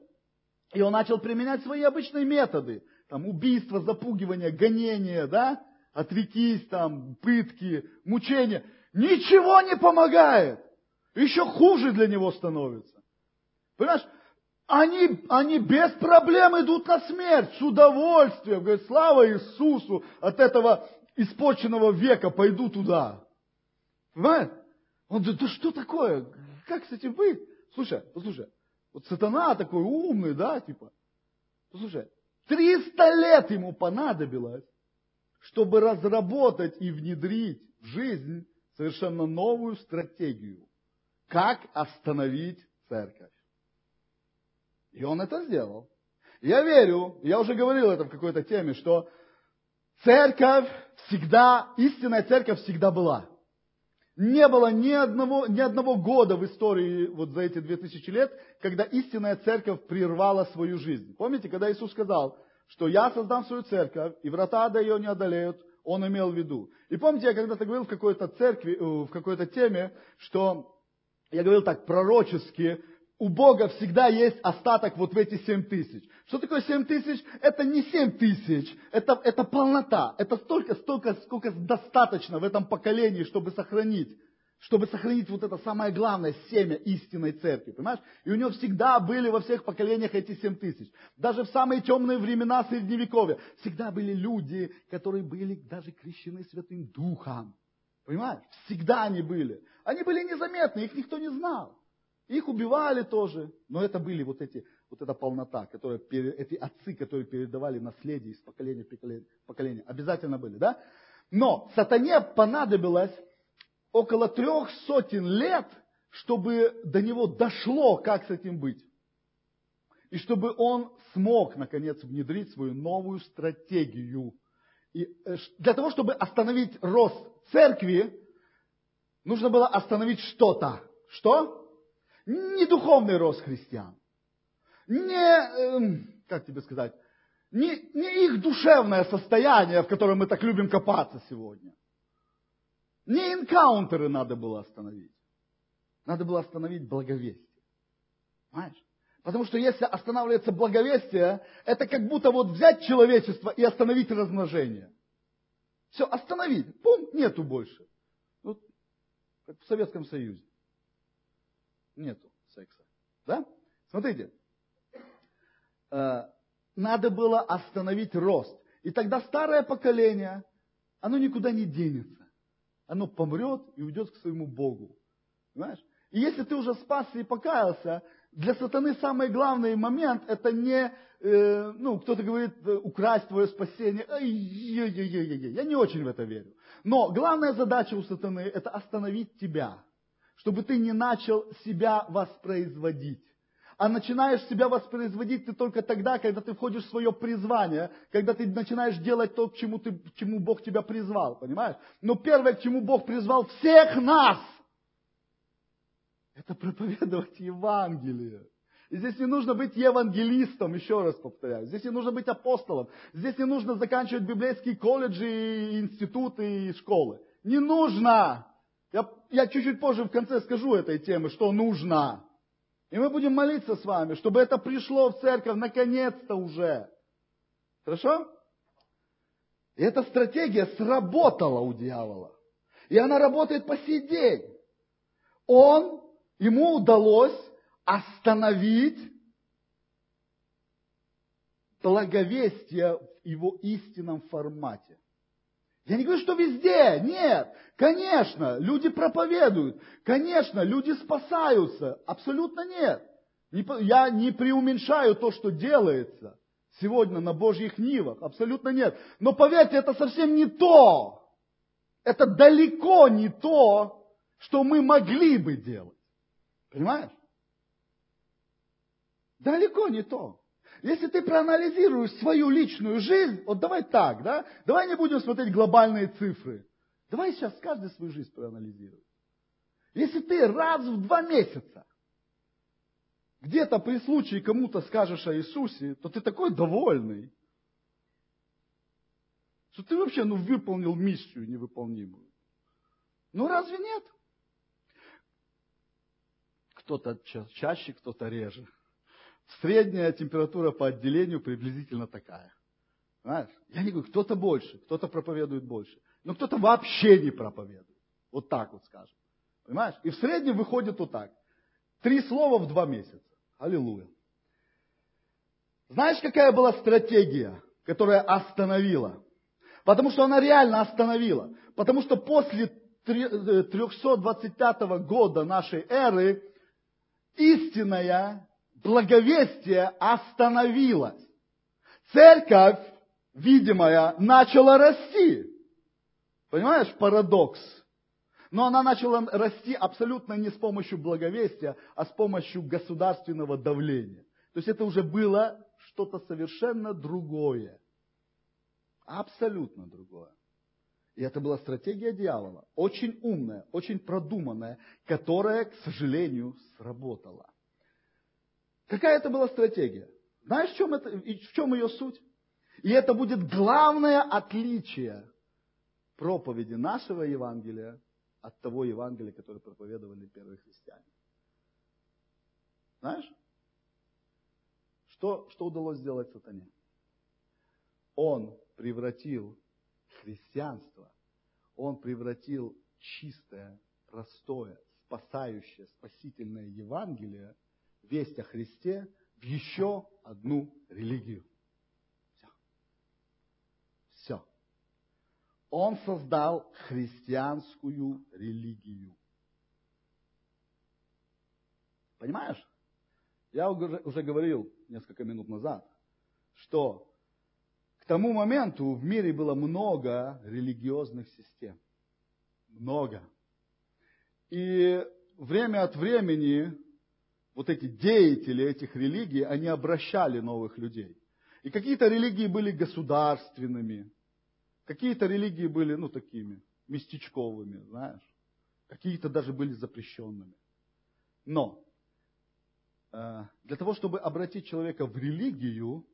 и он начал применять свои обычные методы. Там убийство, запугивание, гонение, да? Отрекись там, пытки, мучения. Ничего не помогает. Еще хуже для него становится. Понимаешь? Они, они без проблем идут на смерть, с удовольствием. Говорят, слава Иисусу, от этого испорченного века пойду туда. Понимаешь? Он говорит, да что такое? Как с этим быть? Слушай, послушай, вот сатана такой умный, да, типа. Послушай, 300 лет ему понадобилось, чтобы разработать и внедрить в жизнь совершенно новую стратегию. Как остановить церковь. И он это сделал. Я верю, я уже говорил это в какой-то теме, что церковь всегда, истинная церковь всегда была. Не было ни одного, ни одного года в истории вот за эти две тысячи лет, когда истинная церковь прервала свою жизнь. Помните, когда Иисус сказал, что я создам свою церковь, и врата до ее не одолеют, он имел в виду. И помните, я когда-то говорил в какой-то церкви, э, в какой-то теме, что я говорил так пророчески, у Бога всегда есть остаток вот в эти семь тысяч. Что такое семь тысяч? Это не семь тысяч, это, это полнота. Это столько, столько, сколько достаточно в этом поколении, чтобы сохранить. Чтобы сохранить вот это самое главное, семя истинной церкви, понимаешь? И у него всегда были во всех поколениях эти семь тысяч. Даже в самые темные времена Средневековья всегда были люди, которые были даже крещены Святым Духом. Понимаешь? Всегда они были. Они были незаметны, их никто не знал. Их убивали тоже, но это были вот эти, вот эта полнота, которая, эти отцы, которые передавали наследие из поколения в поколение, обязательно были, да? Но сатане понадобилось около трех сотен лет, чтобы до него дошло, как с этим быть. И чтобы он смог, наконец, внедрить свою новую стратегию. И э, для того, чтобы остановить рост церкви, нужно было остановить что-то. Что? Не духовный рост христиан, не, эм, как тебе сказать, не, не их душевное состояние, в котором мы так любим копаться сегодня. Не инкаунтеры надо было остановить. Надо было остановить благовестие. Понимаешь? Потому что если останавливается благовестие, это как будто вот взять человечество и остановить размножение. Все, остановить. Пум, нету больше. Вот, как в Советском Союзе нету секса. Да? Смотрите, э, надо было остановить рост. И тогда старое поколение, оно никуда не денется. Оно помрет и уйдет к своему Богу. Понимаешь? И если ты уже спасся и покаялся, для сатаны самый главный момент это не, э, ну, кто-то говорит, э, украсть твое спасение. Я не очень в это верю. Но главная задача у сатаны это остановить тебя чтобы ты не начал себя воспроизводить. А начинаешь себя воспроизводить ты только тогда, когда ты входишь в свое призвание, когда ты начинаешь делать то, к чему, ты, к чему Бог тебя призвал, понимаешь? Но первое, к чему Бог призвал всех нас, это проповедовать Евангелие. И здесь не нужно быть евангелистом, еще раз повторяю. Здесь не нужно быть апостолом. Здесь не нужно заканчивать библейские колледжи, институты и школы. Не нужно. Я, чуть-чуть позже в конце скажу этой темы, что нужно. И мы будем молиться с вами, чтобы это пришло в церковь наконец-то уже. Хорошо? И эта стратегия сработала у дьявола. И она работает по сей день. Он, ему удалось остановить благовестие в его истинном формате. Я не говорю, что везде, нет. Конечно, люди проповедуют. Конечно, люди спасаются. Абсолютно нет. Я не преуменьшаю то, что делается сегодня на Божьих нивах. Абсолютно нет. Но поверьте, это совсем не то. Это далеко не то, что мы могли бы делать. Понимаешь? Далеко не то. Если ты проанализируешь свою личную жизнь, вот давай так, да? Давай не будем смотреть глобальные цифры. Давай сейчас каждый свою жизнь проанализируй. Если ты раз в два месяца где-то при случае кому-то скажешь о Иисусе, то ты такой довольный, что ты вообще ну, выполнил миссию невыполнимую. Ну разве нет? Кто-то чаще, кто-то реже. Средняя температура по отделению приблизительно такая. Знаешь? Я не говорю, кто-то больше, кто-то проповедует больше, но кто-то вообще не проповедует. Вот так вот скажем. Понимаешь? И в среднем выходит вот так. Три слова в два месяца. Аллилуйя. Знаешь, какая была стратегия, которая остановила? Потому что она реально остановила. Потому что после 325 э, года нашей эры истинная благовестие остановилось. Церковь, видимая, начала расти. Понимаешь, парадокс. Но она начала расти абсолютно не с помощью благовестия, а с помощью государственного давления. То есть это уже было что-то совершенно другое. Абсолютно другое. И это была стратегия дьявола, очень умная, очень продуманная, которая, к сожалению, сработала. Какая это была стратегия? Знаешь, в чем, это, в чем ее суть? И это будет главное отличие проповеди нашего Евангелия от того Евангелия, которое проповедовали первые христиане. Знаешь? Что, что удалось сделать сатане? Он превратил христианство, он превратил чистое, простое, спасающее, спасительное Евангелие весть о Христе в еще одну религию. Все. Все. Он создал христианскую религию. Понимаешь? Я уже говорил несколько минут назад, что к тому моменту в мире было много религиозных систем. Много. И время от времени вот эти деятели этих религий, они обращали новых людей. И какие-то религии были государственными, какие-то религии были, ну, такими, местечковыми, знаешь. Какие-то даже были запрещенными. Но э, для того, чтобы обратить человека в религию,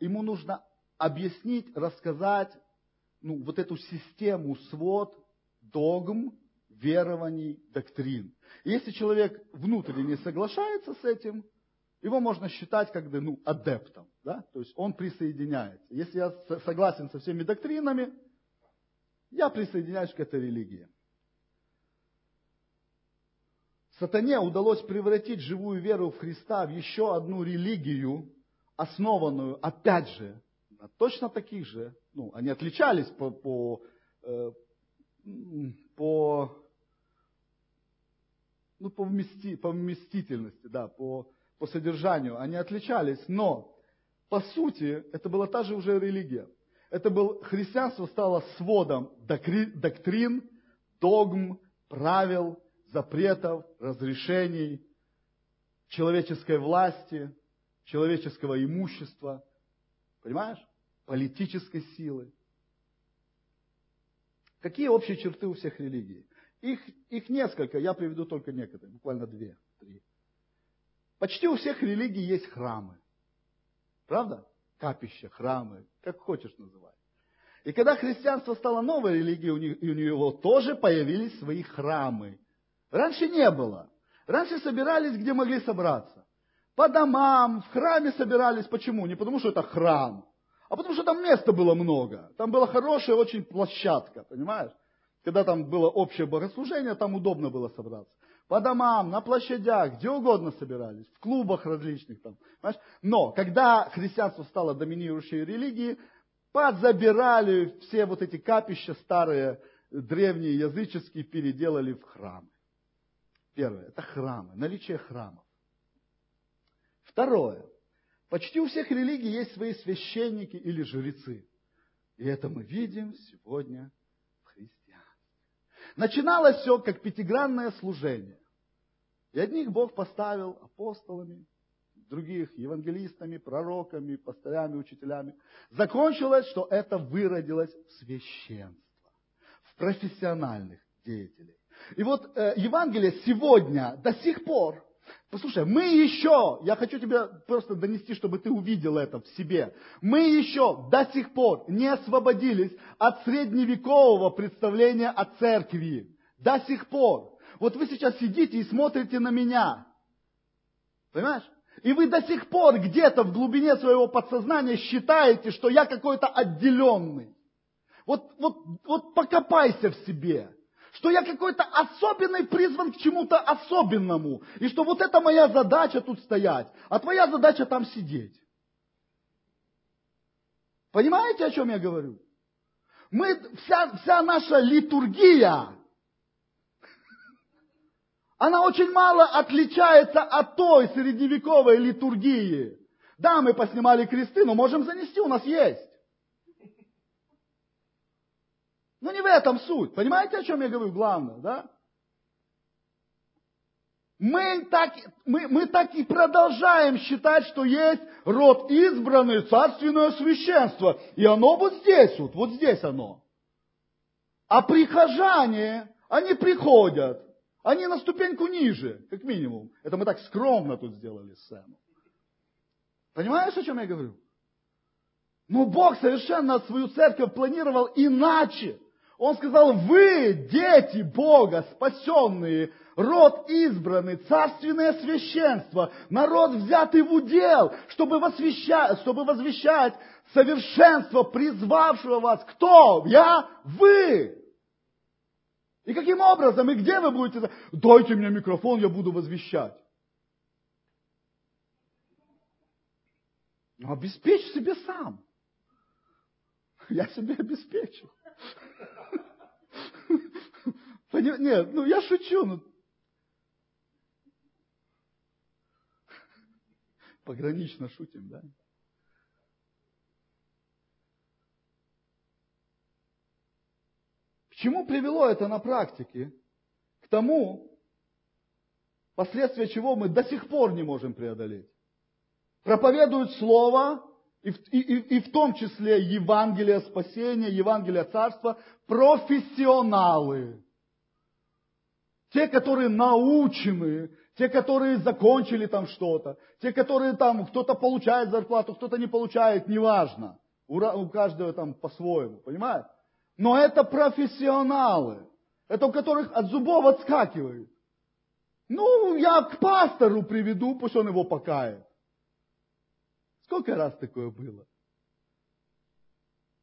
ему нужно объяснить, рассказать ну, вот эту систему, свод, догм, верований, доктрин. И если человек внутренне не соглашается с этим, его можно считать как бы ну, адептом. Да? То есть он присоединяется. Если я согласен со всеми доктринами, я присоединяюсь к этой религии. Сатане удалось превратить живую веру в Христа в еще одну религию, основанную, опять же, на точно таких же, ну, они отличались по, по, э, по ну, по, вмести, по вместительности, да, по, по содержанию, они отличались, но по сути это была та же уже религия. Это был, христианство стало сводом доктрин, догм, правил, запретов, разрешений, человеческой власти, человеческого имущества, понимаешь? Политической силы. Какие общие черты у всех религий? Их, их несколько, я приведу только некоторые, буквально две, три. Почти у всех религий есть храмы. Правда? Капища, храмы, как хочешь называй. И когда христианство стало новой религией, у него тоже появились свои храмы. Раньше не было. Раньше собирались, где могли собраться. По домам, в храме собирались. Почему? Не потому, что это храм, а потому, что там места было много. Там была хорошая очень площадка, понимаешь? Когда там было общее богослужение, там удобно было собраться. По домам, на площадях, где угодно собирались, в клубах различных там. Понимаешь? Но когда христианство стало доминирующей религией, подзабирали все вот эти капища старые, древние, языческие, переделали в храмы. Первое, это храмы, наличие храмов. Второе, почти у всех религий есть свои священники или жрецы. И это мы видим сегодня. Начиналось все как пятигранное служение. И одних Бог поставил апостолами, других евангелистами, пророками, пастырями, учителями. Закончилось, что это выродилось в священство, в профессиональных деятелей. И вот э, Евангелие сегодня до сих пор, послушай, мы еще, я хочу тебе просто донести, чтобы ты увидел это в себе, мы еще до сих пор не освободились от средневекового представления о церкви. До сих пор. Вот вы сейчас сидите и смотрите на меня. Понимаешь? И вы до сих пор где-то в глубине своего подсознания считаете, что я какой-то отделенный. Вот, вот, вот покопайся в себе, что я какой-то особенный призван к чему-то особенному. И что вот это моя задача тут стоять, а твоя задача там сидеть. Понимаете, о чем я говорю? Мы, вся, вся наша литургия, она очень мало отличается от той средневековой литургии. Да, мы поснимали кресты, но можем занести, у нас есть. Но не в этом суть. Понимаете, о чем я говорю главное, да? Мы так, мы, мы так и продолжаем считать, что есть род избранный, царственное священство. И оно вот здесь, вот, вот здесь оно. А прихожане, они приходят, они на ступеньку ниже, как минимум. Это мы так скромно тут сделали сцену. Понимаешь, о чем я говорю? Но Бог совершенно свою церковь планировал иначе. Он сказал, вы, дети Бога, спасенные, род избранный, царственное священство, народ взятый в удел, чтобы, возвещать, чтобы возвещать совершенство призвавшего вас. Кто? Я? Вы. И каким образом, и где вы будете? Дайте мне микрофон, я буду возвещать. Ну, обеспечь себе сам. Я себе обеспечу. Нет, ну я шучу. Ну. Погранично шутим, да? чему привело это на практике? К тому, последствия чего мы до сих пор не можем преодолеть. Проповедуют Слово, и и, и, и в том числе Евангелие спасения, Евангелие царства, профессионалы. Те, которые научены, те, которые закончили там что-то, те, которые там, кто-то получает зарплату, кто-то не получает, неважно. У, каждого там по-своему, понимаете? Но это профессионалы. Это у которых от зубов отскакивают. Ну, я к пастору приведу, пусть он его покает. Сколько раз такое было?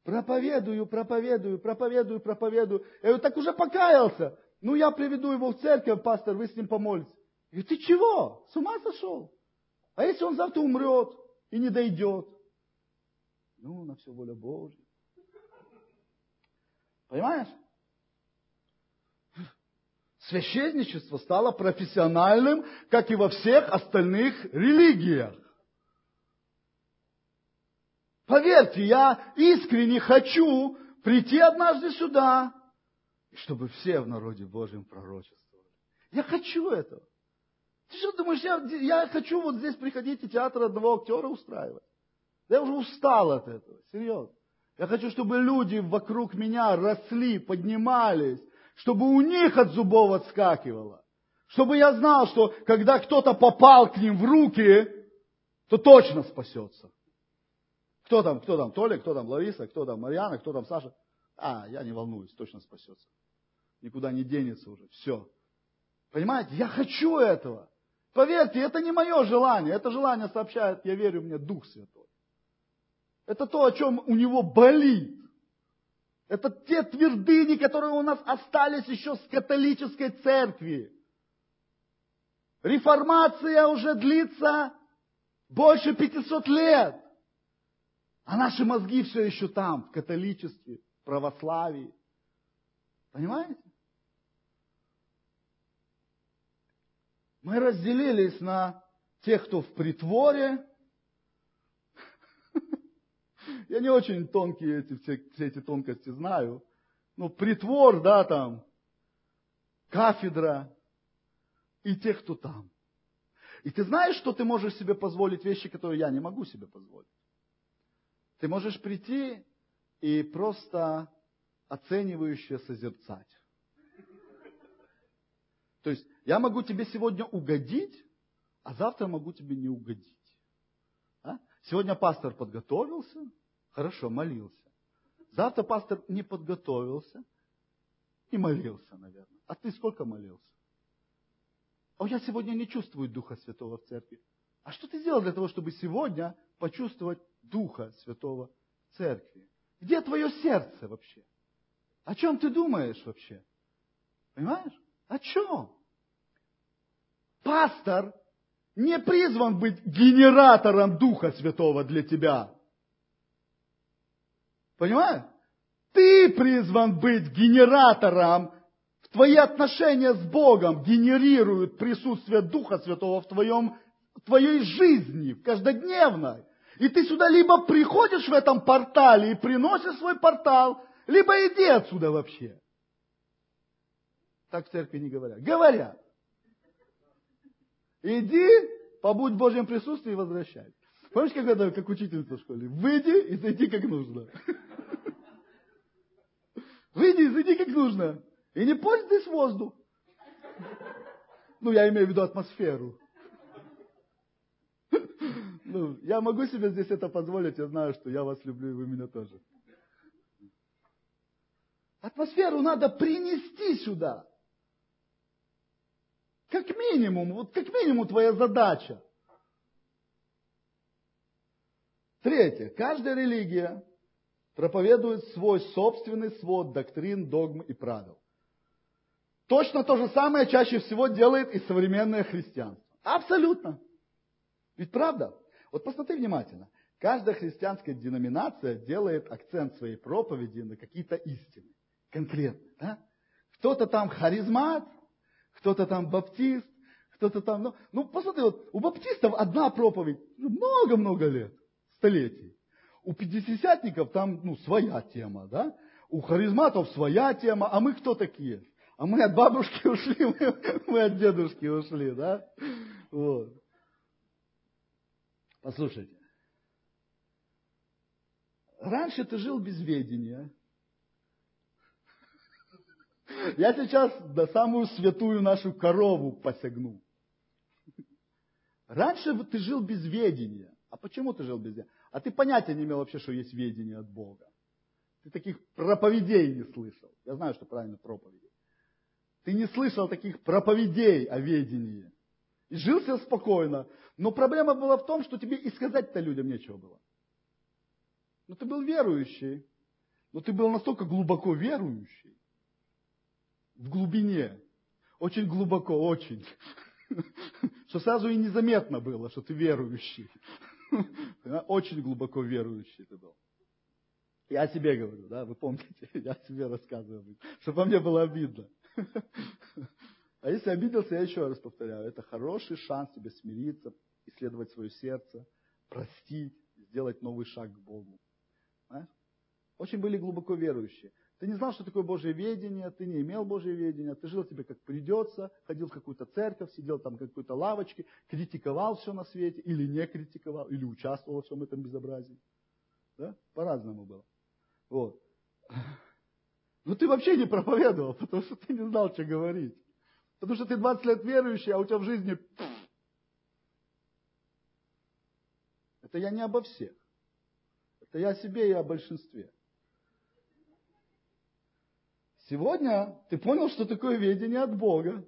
Проповедую, проповедую, проповедую, проповедую. Я говорю, так уже покаялся. Ну, я приведу его в церковь, пастор, вы с ним помолитесь. Я говорю, ты чего? С ума сошел? А если он завтра умрет и не дойдет? Ну, на все воля Божья. Понимаешь? Священничество стало профессиональным, как и во всех остальных религиях. Поверьте, я искренне хочу прийти однажды сюда, чтобы все в народе Божьем пророчествовали. Я хочу этого. Ты что думаешь, я, я хочу вот здесь приходить и театр одного актера устраивать? Я уже устал от этого, серьезно. Я хочу, чтобы люди вокруг меня росли, поднимались, чтобы у них от зубов отскакивало, Чтобы я знал, что когда кто-то попал к ним в руки, то точно спасется. Кто там, кто там, Толя, кто там, Лариса, кто там, Марьяна, кто там, Саша. А, я не волнуюсь, точно спасется. Никуда не денется уже, все. Понимаете, я хочу этого. Поверьте, это не мое желание, это желание сообщает, я верю, мне Дух Святой. Это то, о чем у него болит. Это те твердыни, которые у нас остались еще с католической церкви. Реформация уже длится больше 500 лет. А наши мозги все еще там, в католичестве, православии. Понимаете? Мы разделились на тех, кто в притворе. [LAUGHS] Я не очень тонкие эти, все, все эти тонкости знаю. Ну, притвор, да, там, кафедра и тех, кто там. И ты знаешь, что ты можешь себе позволить вещи, которые я не могу себе позволить. Ты можешь прийти и просто оценивающе созерцать. То есть я могу тебе сегодня угодить, а завтра могу тебе не угодить. А? Сегодня пастор подготовился, хорошо, молился. Завтра пастор не подготовился и молился, наверное. А ты сколько молился? О, я сегодня не чувствую Духа Святого в церкви. А что ты сделал для того, чтобы сегодня почувствовать Духа Святого в церкви? Где твое сердце вообще? О чем ты думаешь вообще? Понимаешь? О чем? Пастор не призван быть генератором Духа Святого для тебя. Понимаешь? Ты призван быть генератором Твои отношения с Богом генерируют присутствие Духа Святого в, твоем, в твоей жизни, в каждодневной. И ты сюда либо приходишь в этом портале и приносишь свой портал, либо иди отсюда вообще. Так в церкви не говорят. Говорят. Иди, побудь в Божьем присутствии и возвращайся. Помнишь, как это, как учительница в школе? Выйди и зайди как нужно. Выйди и зайди как нужно. И не порть здесь воздух. Ну, я имею в виду атмосферу. Ну, я могу себе здесь это позволить, я знаю, что я вас люблю, и вы меня тоже. Атмосферу надо принести сюда. Как минимум, вот как минимум твоя задача. Третье. Каждая религия проповедует свой собственный свод доктрин, догм и правил. Точно то же самое чаще всего делает и современное христианство. Абсолютно. Ведь правда? Вот посмотри внимательно. Каждая христианская деноминация делает акцент своей проповеди на какие-то истины. Конкретно. Да? Кто-то там харизмат, кто-то там баптист, кто-то там... Ну, ну, посмотри, вот у баптистов одна проповедь много-много лет, столетий. У пятидесятников там ну, своя тема, да? У харизматов своя тема, а мы кто такие? А мы от бабушки [LAUGHS] ушли, мы, мы от дедушки ушли, да? Вот. Послушайте. Раньше ты жил без ведения. Я сейчас до самую святую нашу корову посягну. Раньше ты жил без ведения. А почему ты жил без ведения? А ты понятия не имел вообще, что есть ведение от Бога. Ты таких проповедей не слышал. Я знаю, что правильно проповеди. Ты не слышал таких проповедей о ведении. И жил себе спокойно. Но проблема была в том, что тебе и сказать-то людям нечего было. Но ты был верующий. Но ты был настолько глубоко верующий. В глубине. Очень глубоко, очень. [LAUGHS] Что сразу и незаметно было, что ты верующий. [LAUGHS] Очень глубоко верующий ты был. Я себе говорю, да, вы помните, [LAUGHS] я себе рассказываю, чтобы мне было обидно. А если обиделся, я еще раз повторяю, это хороший шанс тебе смириться, исследовать свое сердце, простить, сделать новый шаг к Богу. Очень были глубоко верующие. Ты не знал, что такое Божье ведение, ты не имел Божье ведения, ты жил тебе как придется, ходил в какую-то церковь, сидел там в какой-то лавочке, критиковал все на свете, или не критиковал, или участвовал во всем этом безобразии. Да? По-разному было. Вот. [LAUGHS] Ну ты вообще не проповедовал, потому что ты не знал, что говорить. Потому что ты 20 лет верующий, а у тебя в жизни... [LAUGHS] Это я не обо всех. Это я о себе и о большинстве. Сегодня ты понял, что такое ведение от Бога.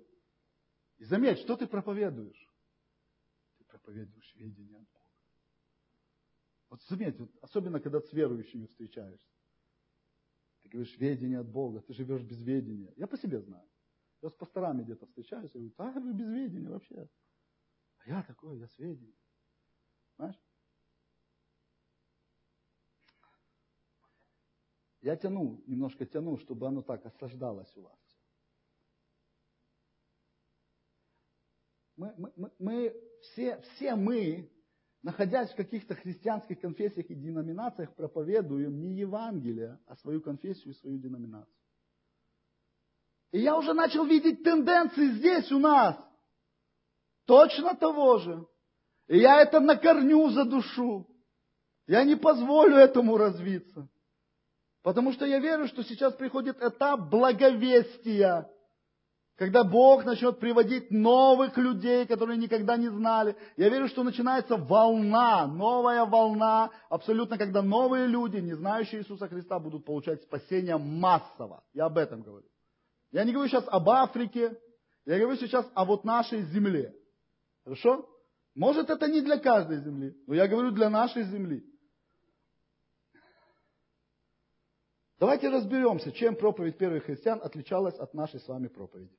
И заметь, что ты проповедуешь? Ты проповедуешь ведение от Бога. Вот заметь, вот, особенно когда с верующими встречаешься. Ты говоришь, ведение от Бога, ты живешь без ведения. Я по себе знаю. Я с пасторами где-то встречаюсь, и говорю, а вы без ведения вообще. А я такой, я с ведением. Знаешь? Я тяну, немножко тяну, чтобы оно так осаждалось у вас. Мы, мы, мы все, все мы, находясь в каких-то христианских конфессиях и деноминациях, проповедуем не Евангелие, а свою конфессию и свою деноминацию. И я уже начал видеть тенденции здесь у нас. Точно того же. И я это на корню задушу. Я не позволю этому развиться. Потому что я верю, что сейчас приходит этап благовестия, когда Бог начнет приводить новых людей, которые никогда не знали. Я верю, что начинается волна, новая волна, абсолютно, когда новые люди, не знающие Иисуса Христа, будут получать спасение массово. Я об этом говорю. Я не говорю сейчас об Африке, я говорю сейчас о вот нашей земле. Хорошо? Может, это не для каждой земли, но я говорю для нашей земли. Давайте разберемся, чем проповедь первых христиан отличалась от нашей с вами проповеди.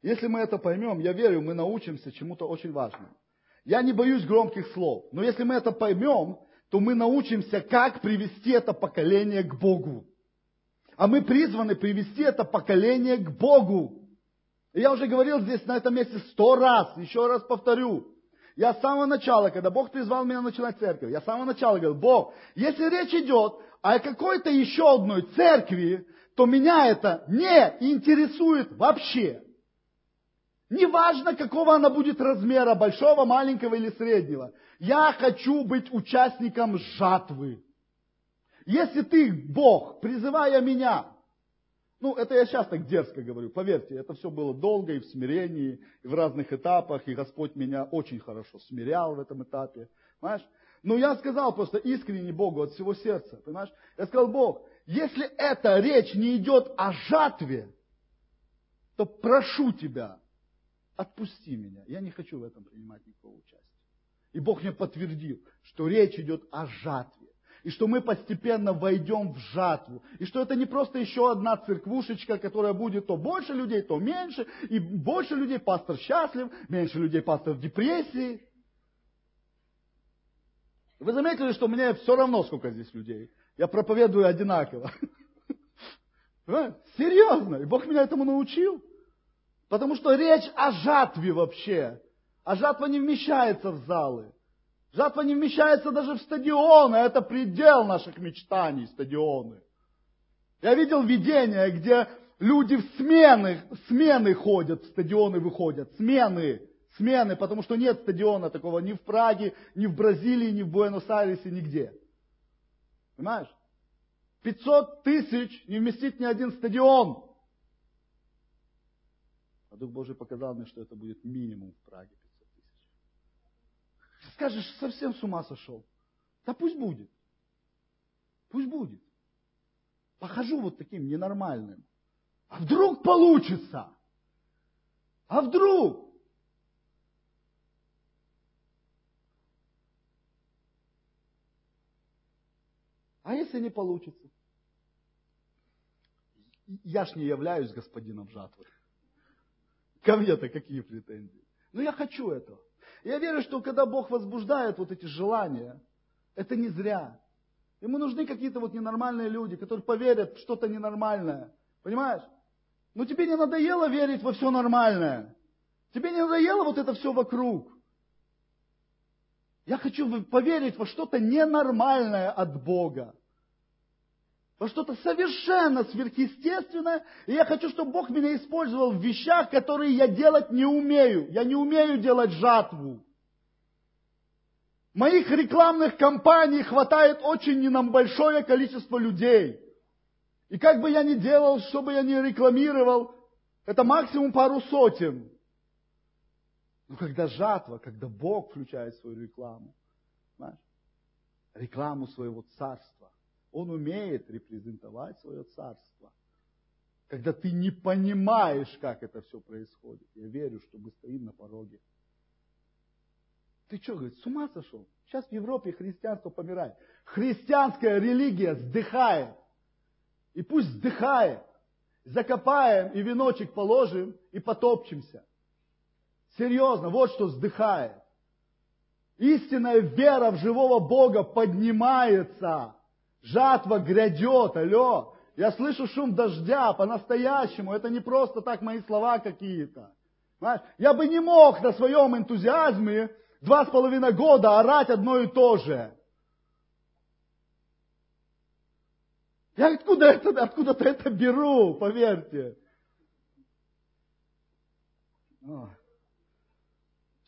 Если мы это поймем, я верю, мы научимся чему-то очень важному. Я не боюсь громких слов, но если мы это поймем, то мы научимся, как привести это поколение к Богу. А мы призваны привести это поколение к Богу. И я уже говорил здесь на этом месте сто раз, еще раз повторю. Я с самого начала, когда Бог призвал меня начинать церковь, я с самого начала говорил, Бог, если речь идет о какой-то еще одной церкви, то меня это не интересует вообще. Неважно, какого она будет размера, большого, маленького или среднего. Я хочу быть участником жатвы. Если ты, Бог, призывая меня, ну, это я сейчас так дерзко говорю, поверьте, это все было долго и в смирении, и в разных этапах, и Господь меня очень хорошо смирял в этом этапе, понимаешь? Но я сказал просто искренне Богу от всего сердца, понимаешь? Я сказал, Бог, если эта речь не идет о жатве, то прошу тебя, отпусти меня. Я не хочу в этом принимать никакого участия. И Бог мне подтвердил, что речь идет о жатве и что мы постепенно войдем в жатву, и что это не просто еще одна церквушечка, которая будет то больше людей, то меньше, и больше людей пастор счастлив, меньше людей пастор в депрессии. Вы заметили, что мне все равно, сколько здесь людей. Я проповедую одинаково. [LAUGHS] Серьезно. И Бог меня этому научил. Потому что речь о жатве вообще. А жатва не вмещается в залы. Жатва не вмещается даже в стадионы, это предел наших мечтаний, стадионы. Я видел видения, где люди в смены, смены ходят, в стадионы выходят, смены, смены, потому что нет стадиона такого ни в Праге, ни в Бразилии, ни в Буэнос-Айресе, нигде. Понимаешь? 500 тысяч не вместит ни один стадион. А Дух Божий показал мне, что это будет минимум в Праге. Скажешь, совсем с ума сошел. Да пусть будет. Пусть будет. Похожу вот таким ненормальным. А вдруг получится? А вдруг? А если не получится? Я ж не являюсь господином жатвы. Ко мне-то какие претензии? Но я хочу этого. Я верю, что когда Бог возбуждает вот эти желания, это не зря. Ему нужны какие-то вот ненормальные люди, которые поверят в что-то ненормальное. Понимаешь? Но тебе не надоело верить во все нормальное. Тебе не надоело вот это все вокруг. Я хочу поверить во что-то ненормальное от Бога во что-то совершенно сверхъестественное, и я хочу, чтобы Бог меня использовал в вещах, которые я делать не умею. Я не умею делать жатву. Моих рекламных кампаний хватает очень не нам большое количество людей. И как бы я ни делал, что бы я ни рекламировал, Это максимум пару сотен. Но когда жатва, когда Бог включает свою рекламу, знаешь, рекламу своего царства, Он умеет репрезентовать свое царство. Когда ты не понимаешь, как это все происходит. Я верю, что мы стоим на пороге. Ты что, говорит, с ума сошел? Сейчас в Европе христианство помирает. Христианская религия сдыхает. И пусть сдыхает. Закопаем и веночек положим и потопчемся. Серьезно, вот что вздыхает. Истинная вера в живого Бога поднимается. Жатва грядет, алло. Я слышу шум дождя по-настоящему. Это не просто так мои слова какие-то. Я бы не мог на своем энтузиазме два с половиной года орать одно и то же. Я откуда это, откуда-то это беру, поверьте.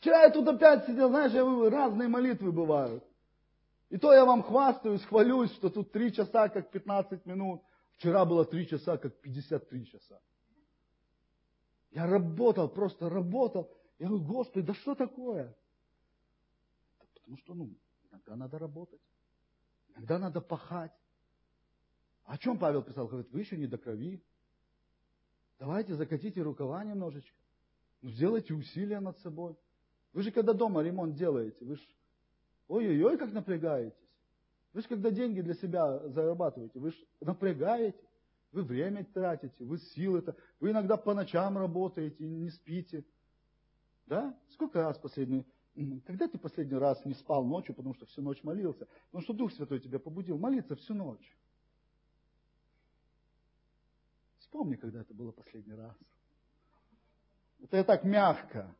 Вчера я тут опять сидел, знаешь, разные молитвы бывают. И то я вам хвастаюсь, хвалюсь, что тут три часа, как 15 минут. Вчера было три часа, как 53 часа. Я работал, просто работал. Я говорю, Господи, да что такое? Потому что, ну, иногда надо работать. Иногда надо пахать. О чем Павел писал? Говорит, вы еще не до крови. Давайте закатите рукава немножечко. Ну, сделайте усилия над собой. Вы же когда дома ремонт делаете, вы же ой-ой-ой, как напрягаетесь. Вы же когда деньги для себя зарабатываете, вы же напрягаете. Вы время тратите, вы силы, -то, вы иногда по ночам работаете, не спите. Да? Сколько раз последний, когда ты последний раз не спал ночью, потому что всю ночь молился? Потому что Дух Святой тебя побудил молиться всю ночь. Вспомни, когда это было последний раз. Это я так мягко.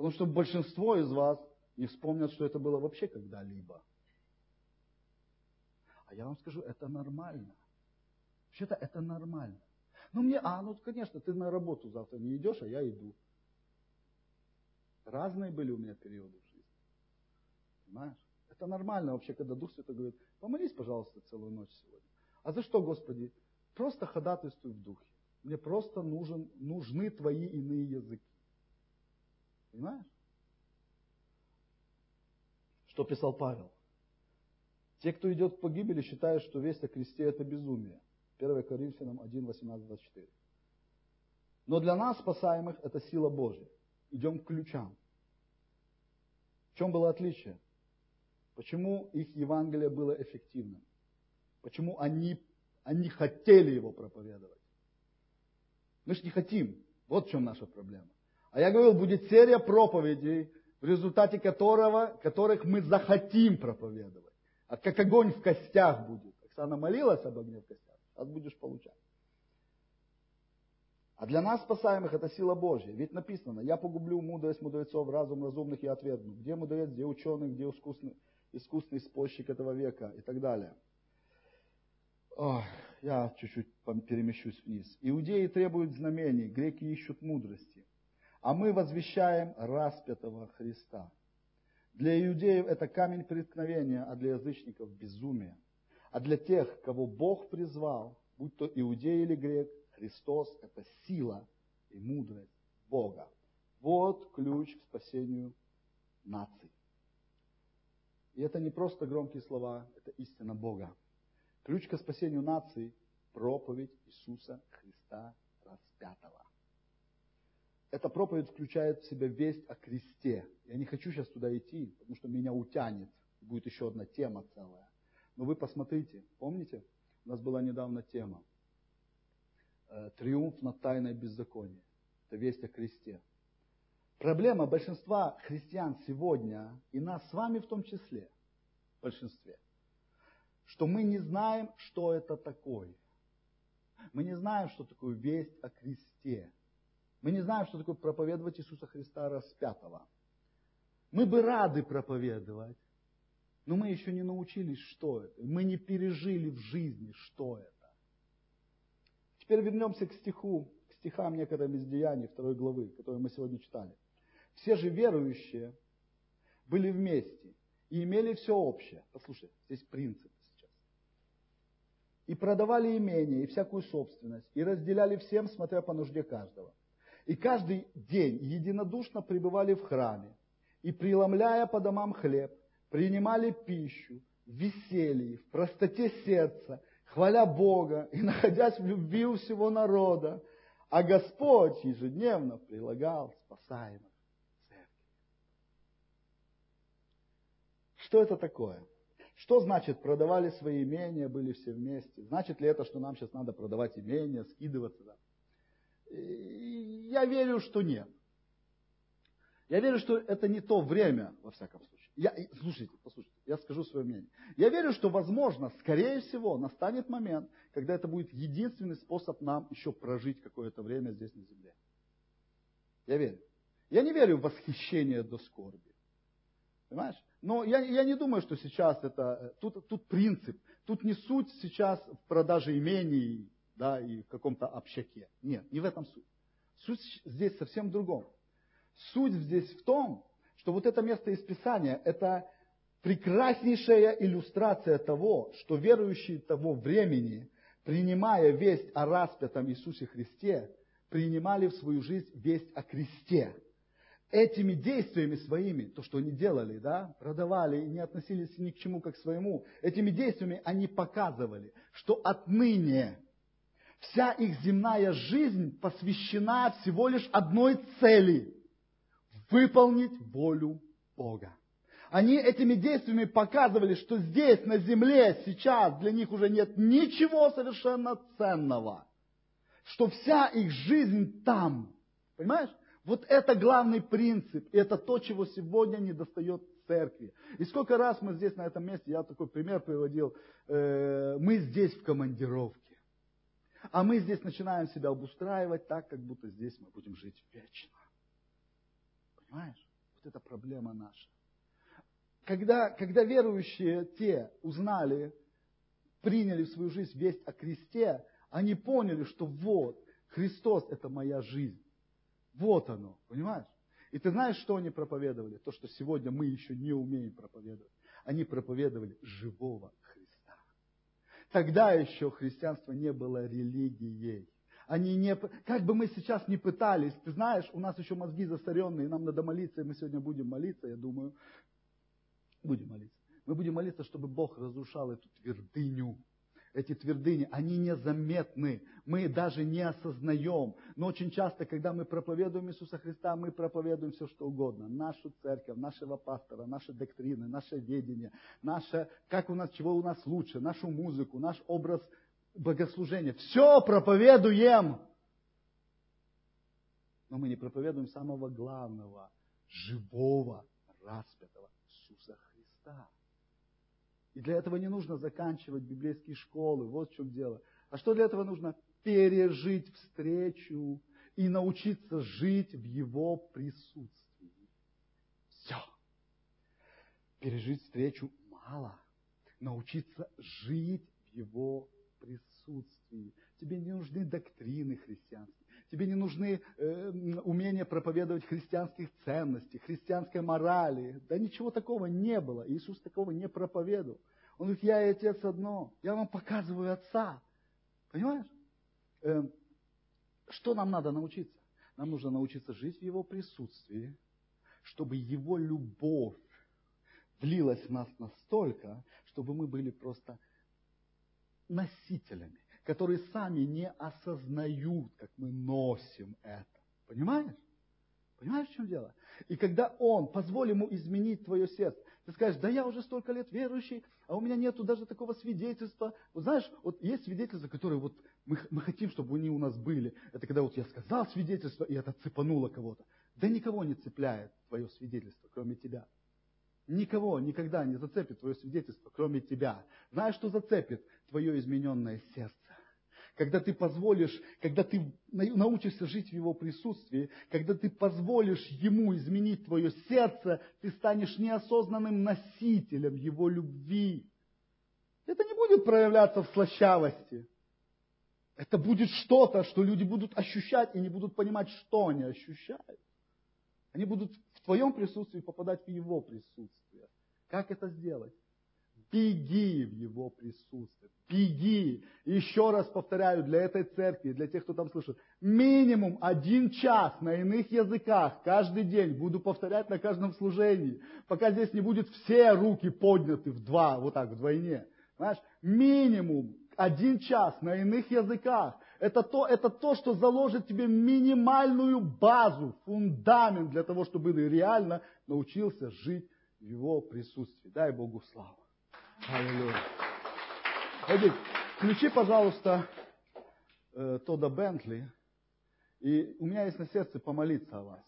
Потому что большинство из вас не вспомнят, что это было вообще когда-либо. А я вам скажу, это нормально. Вообще-то это нормально. Ну мне, а, ну конечно, ты на работу завтра не идешь, а я иду. Разные были у меня периоды в жизни. Понимаешь? Это нормально вообще, когда Дух Святой говорит, помолись, пожалуйста, целую ночь сегодня. А за что, Господи? Просто ходатайствуй в Духе. Мне просто нужен, нужны твои иные языки. Понимаешь? Что писал Павел? Те, кто идет к погибели, считают, что весть о кресте это безумие. 1 Коринфянам 1, 18, 24. Но для нас, спасаемых, это сила Божья. Идем к ключам. В чем было отличие? Почему их Евангелие было эффективным? Почему они, они хотели его проповедовать? Мы же не хотим. Вот в чем наша проблема. А я говорил, будет серия проповедей, в результате которого, которых мы захотим проповедовать. А как огонь в костях будет. Оксана молилась об огне в костях, а будешь получать. А для нас, спасаемых, это сила Божья. Ведь написано, я погублю мудрость мудрецов, разум разумных я отвергну. Где мудрец, где ученый, где искусный, искусный спорщик этого века и так далее. Ох, я чуть-чуть перемещусь вниз. Иудеи требуют знамений, греки ищут мудрости. А мы возвещаем распятого Христа. Для иудеев это камень преткновения, а для язычников безумие. А для тех, кого Бог призвал, будь то иудей или грек, Христос – это сила и мудрость Бога. Вот ключ к спасению наций. И это не просто громкие слова, это истина Бога. Ключ к спасению наций – проповедь Иисуса Христа распятого. Эта проповедь включает в себя весть о кресте. Я не хочу сейчас туда идти, потому что меня утянет. Будет еще одна тема целая. Но вы посмотрите, помните, у нас была недавно тема. Э, Триумф над тайной беззакония. Это весть о кресте. Проблема большинства христиан сегодня, и нас с вами в том числе, в большинстве, что мы не знаем, что это такое. Мы не знаем, что такое весть о кресте. Мы не знаем, что такое проповедовать Иисуса Христа распятого. Мы бы рады проповедовать, но мы еще не научились, что это. Мы не пережили в жизни, что это. Теперь вернемся к стиху, к стихам некоторым из Деяний второй главы, которые мы сегодня читали. Все же верующие были вместе и имели все общее. Послушай, здесь принцип сейчас.
и продавали имение и всякую собственность, и разделяли всем, смотря по нужде каждого. И каждый день единодушно пребывали в храме, и преломляя по домам хлеб, принимали пищу в веселье, в простоте сердца, хваля Бога и [LAUGHS] находясь в любви у всего народа, а Господь ежедневно прилагал спасаемых церкви. Что это такое? Что значит продавали свои имения, были все вместе? Значит ли это, что нам сейчас надо продавать имения, скидываться? Да? Я верю, что нет. Я верю, что это не то время, во всяком случае. Я, слушайте, послушайте, я скажу свое мнение. Я верю, что, возможно, скорее всего, настанет момент, когда это будет единственный способ нам еще прожить какое-то время здесь на земле. Я верю. Я не верю в восхищение до скорби. Понимаешь? Но я, я не думаю, что сейчас это... Тут, тут принцип. Тут не суть сейчас в продаже имений да, и в каком-то общаке. Нет, не в этом суть. Суть здесь совсем в другом. Суть здесь в том, что вот это место из Писания – это прекраснейшая иллюстрация того, что верующие того времени, принимая весть о распятом Иисусе Христе, принимали в свою жизнь весть о кресте. Этими действиями своими, то, что они делали, да, продавали и не относились ни к чему, как к своему, этими действиями они показывали, что отныне вся их земная жизнь посвящена всего лишь одной цели – выполнить волю Бога. Они этими действиями показывали, что здесь, на земле, сейчас для них уже нет ничего совершенно ценного. Что вся их жизнь там. Понимаешь? Вот это главный принцип. И это то, чего сегодня не достает церкви. И сколько раз мы здесь, на этом месте, я такой пример приводил, э, мы здесь в командировке. А мы здесь начинаем себя обустраивать так, как будто здесь мы будем жить вечно. Понимаешь? Вот это проблема наша. Когда, когда верующие те узнали, приняли в свою жизнь весть о кресте, они поняли, что вот, Христос – это моя жизнь. Вот оно, понимаешь? И ты знаешь, что они проповедовали? То, что сегодня мы еще не умеем проповедовать. Они проповедовали живого. Тогда еще христианство не было религией. Они не, как бы мы сейчас не пытались, ты знаешь, у нас еще мозги засоренные, нам надо молиться, и мы сегодня будем молиться, я думаю, будем молиться. Мы будем молиться, чтобы Бог разрушал эту твердыню. Эти твердыни, они незаметны, мы даже не осознаем. Но очень часто, когда мы проповедуем Иисуса Христа, мы проповедуем все, что угодно. Нашу церковь, нашего пастора, наши доктрины, наше ведение, наше, как у нас, чего у нас лучше, нашу музыку, наш образ богослужение. Все проповедуем. Но мы не проповедуем самого главного, живого, распятого Иисуса Христа. И для этого не нужно заканчивать библейские школы. Вот в чем дело. А что для этого нужно? Пережить встречу и научиться жить в Его присутствии. Все. Пережить встречу мало. Научиться жить в Его присутствии. Тебе не нужны доктрины христианские. Тебе не нужны э, умения проповедовать христианских ценностей, христианской морали. Да ничего такого не было. Иисус такого не проповедовал. Он говорит, я и Отец одно. Я вам показываю Отца. Понимаешь? Э, что нам надо научиться? Нам нужно научиться жить в Его присутствии, чтобы Его любовь влилась в нас настолько, чтобы мы были просто носителями, которые сами не осознают, как мы носим это. Понимаешь? Понимаешь, в чем дело? И когда Он, позволит ему изменить твое сердце, ты скажешь, да я уже столько лет верующий, а у меня нету даже такого свидетельства. Вот знаешь, вот есть свидетельства, которые вот мы, мы хотим, чтобы они у нас были. Это когда вот я сказал свидетельство, и это цепануло кого-то. Да никого не цепляет твое свидетельство, кроме тебя. Никого никогда не зацепит твое свидетельство, кроме тебя. Знаешь, что зацепит? Твое измененное сердце. Когда ты позволишь, когда ты научишься жить в Его присутствии, когда ты позволишь Ему изменить твое сердце, ты станешь неосознанным носителем Его любви. Это не будет проявляться в слащавости. Это будет что-то, что люди будут ощущать и не будут понимать, что они ощущают. Они будут в твоем присутствии попадать в его присутствие. Как это сделать? Беги в Его присутствие. Беги. Еще раз повторяю, для этой церкви, для тех, кто там слышит, минимум один час на иных языках каждый день буду повторять на каждом служении, пока здесь не будет все руки подняты в два, вот так, вдвойне. Знаешь, минимум один час на иных языках. Это то, это то, что заложит тебе минимальную базу, фундамент для того, чтобы ты реально научился жить в Его присутствии. Дай Богу славу. Аллилуйя. Эдик, включи, пожалуйста, э, Тода Бентли. И у меня есть на сердце помолиться о вас.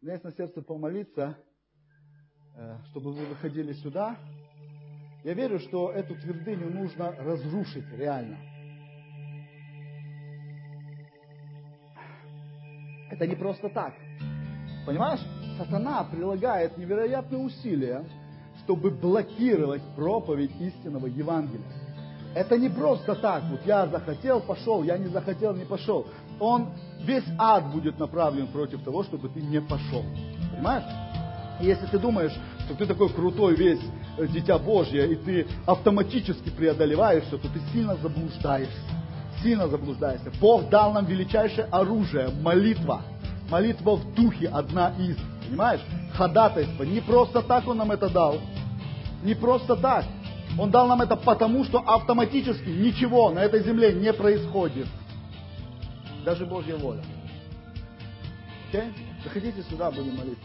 У меня есть на сердце помолиться, э, чтобы вы выходили сюда. Я верю, что эту твердыню нужно разрушить реально. Это не просто так. Понимаешь? Сатана прилагает невероятные усилия чтобы блокировать проповедь истинного Евангелия. Это не просто так, вот я захотел, пошел, я не захотел, не пошел. Он, весь ад будет направлен против того, чтобы ты не пошел. Понимаешь? И если ты думаешь, что ты такой крутой весь э, дитя Божье, и ты автоматически преодолеваешь все, то ты сильно заблуждаешься. Сильно заблуждаешься. Бог дал нам величайшее оружие – молитва. Молитва в духе одна из. Понимаешь? Ходатайство. Не просто так Он нам это дал. Не просто так. Он дал нам это потому, что автоматически ничего на этой земле не происходит. Даже Божья воля. Okay? Заходите сюда, будем молиться.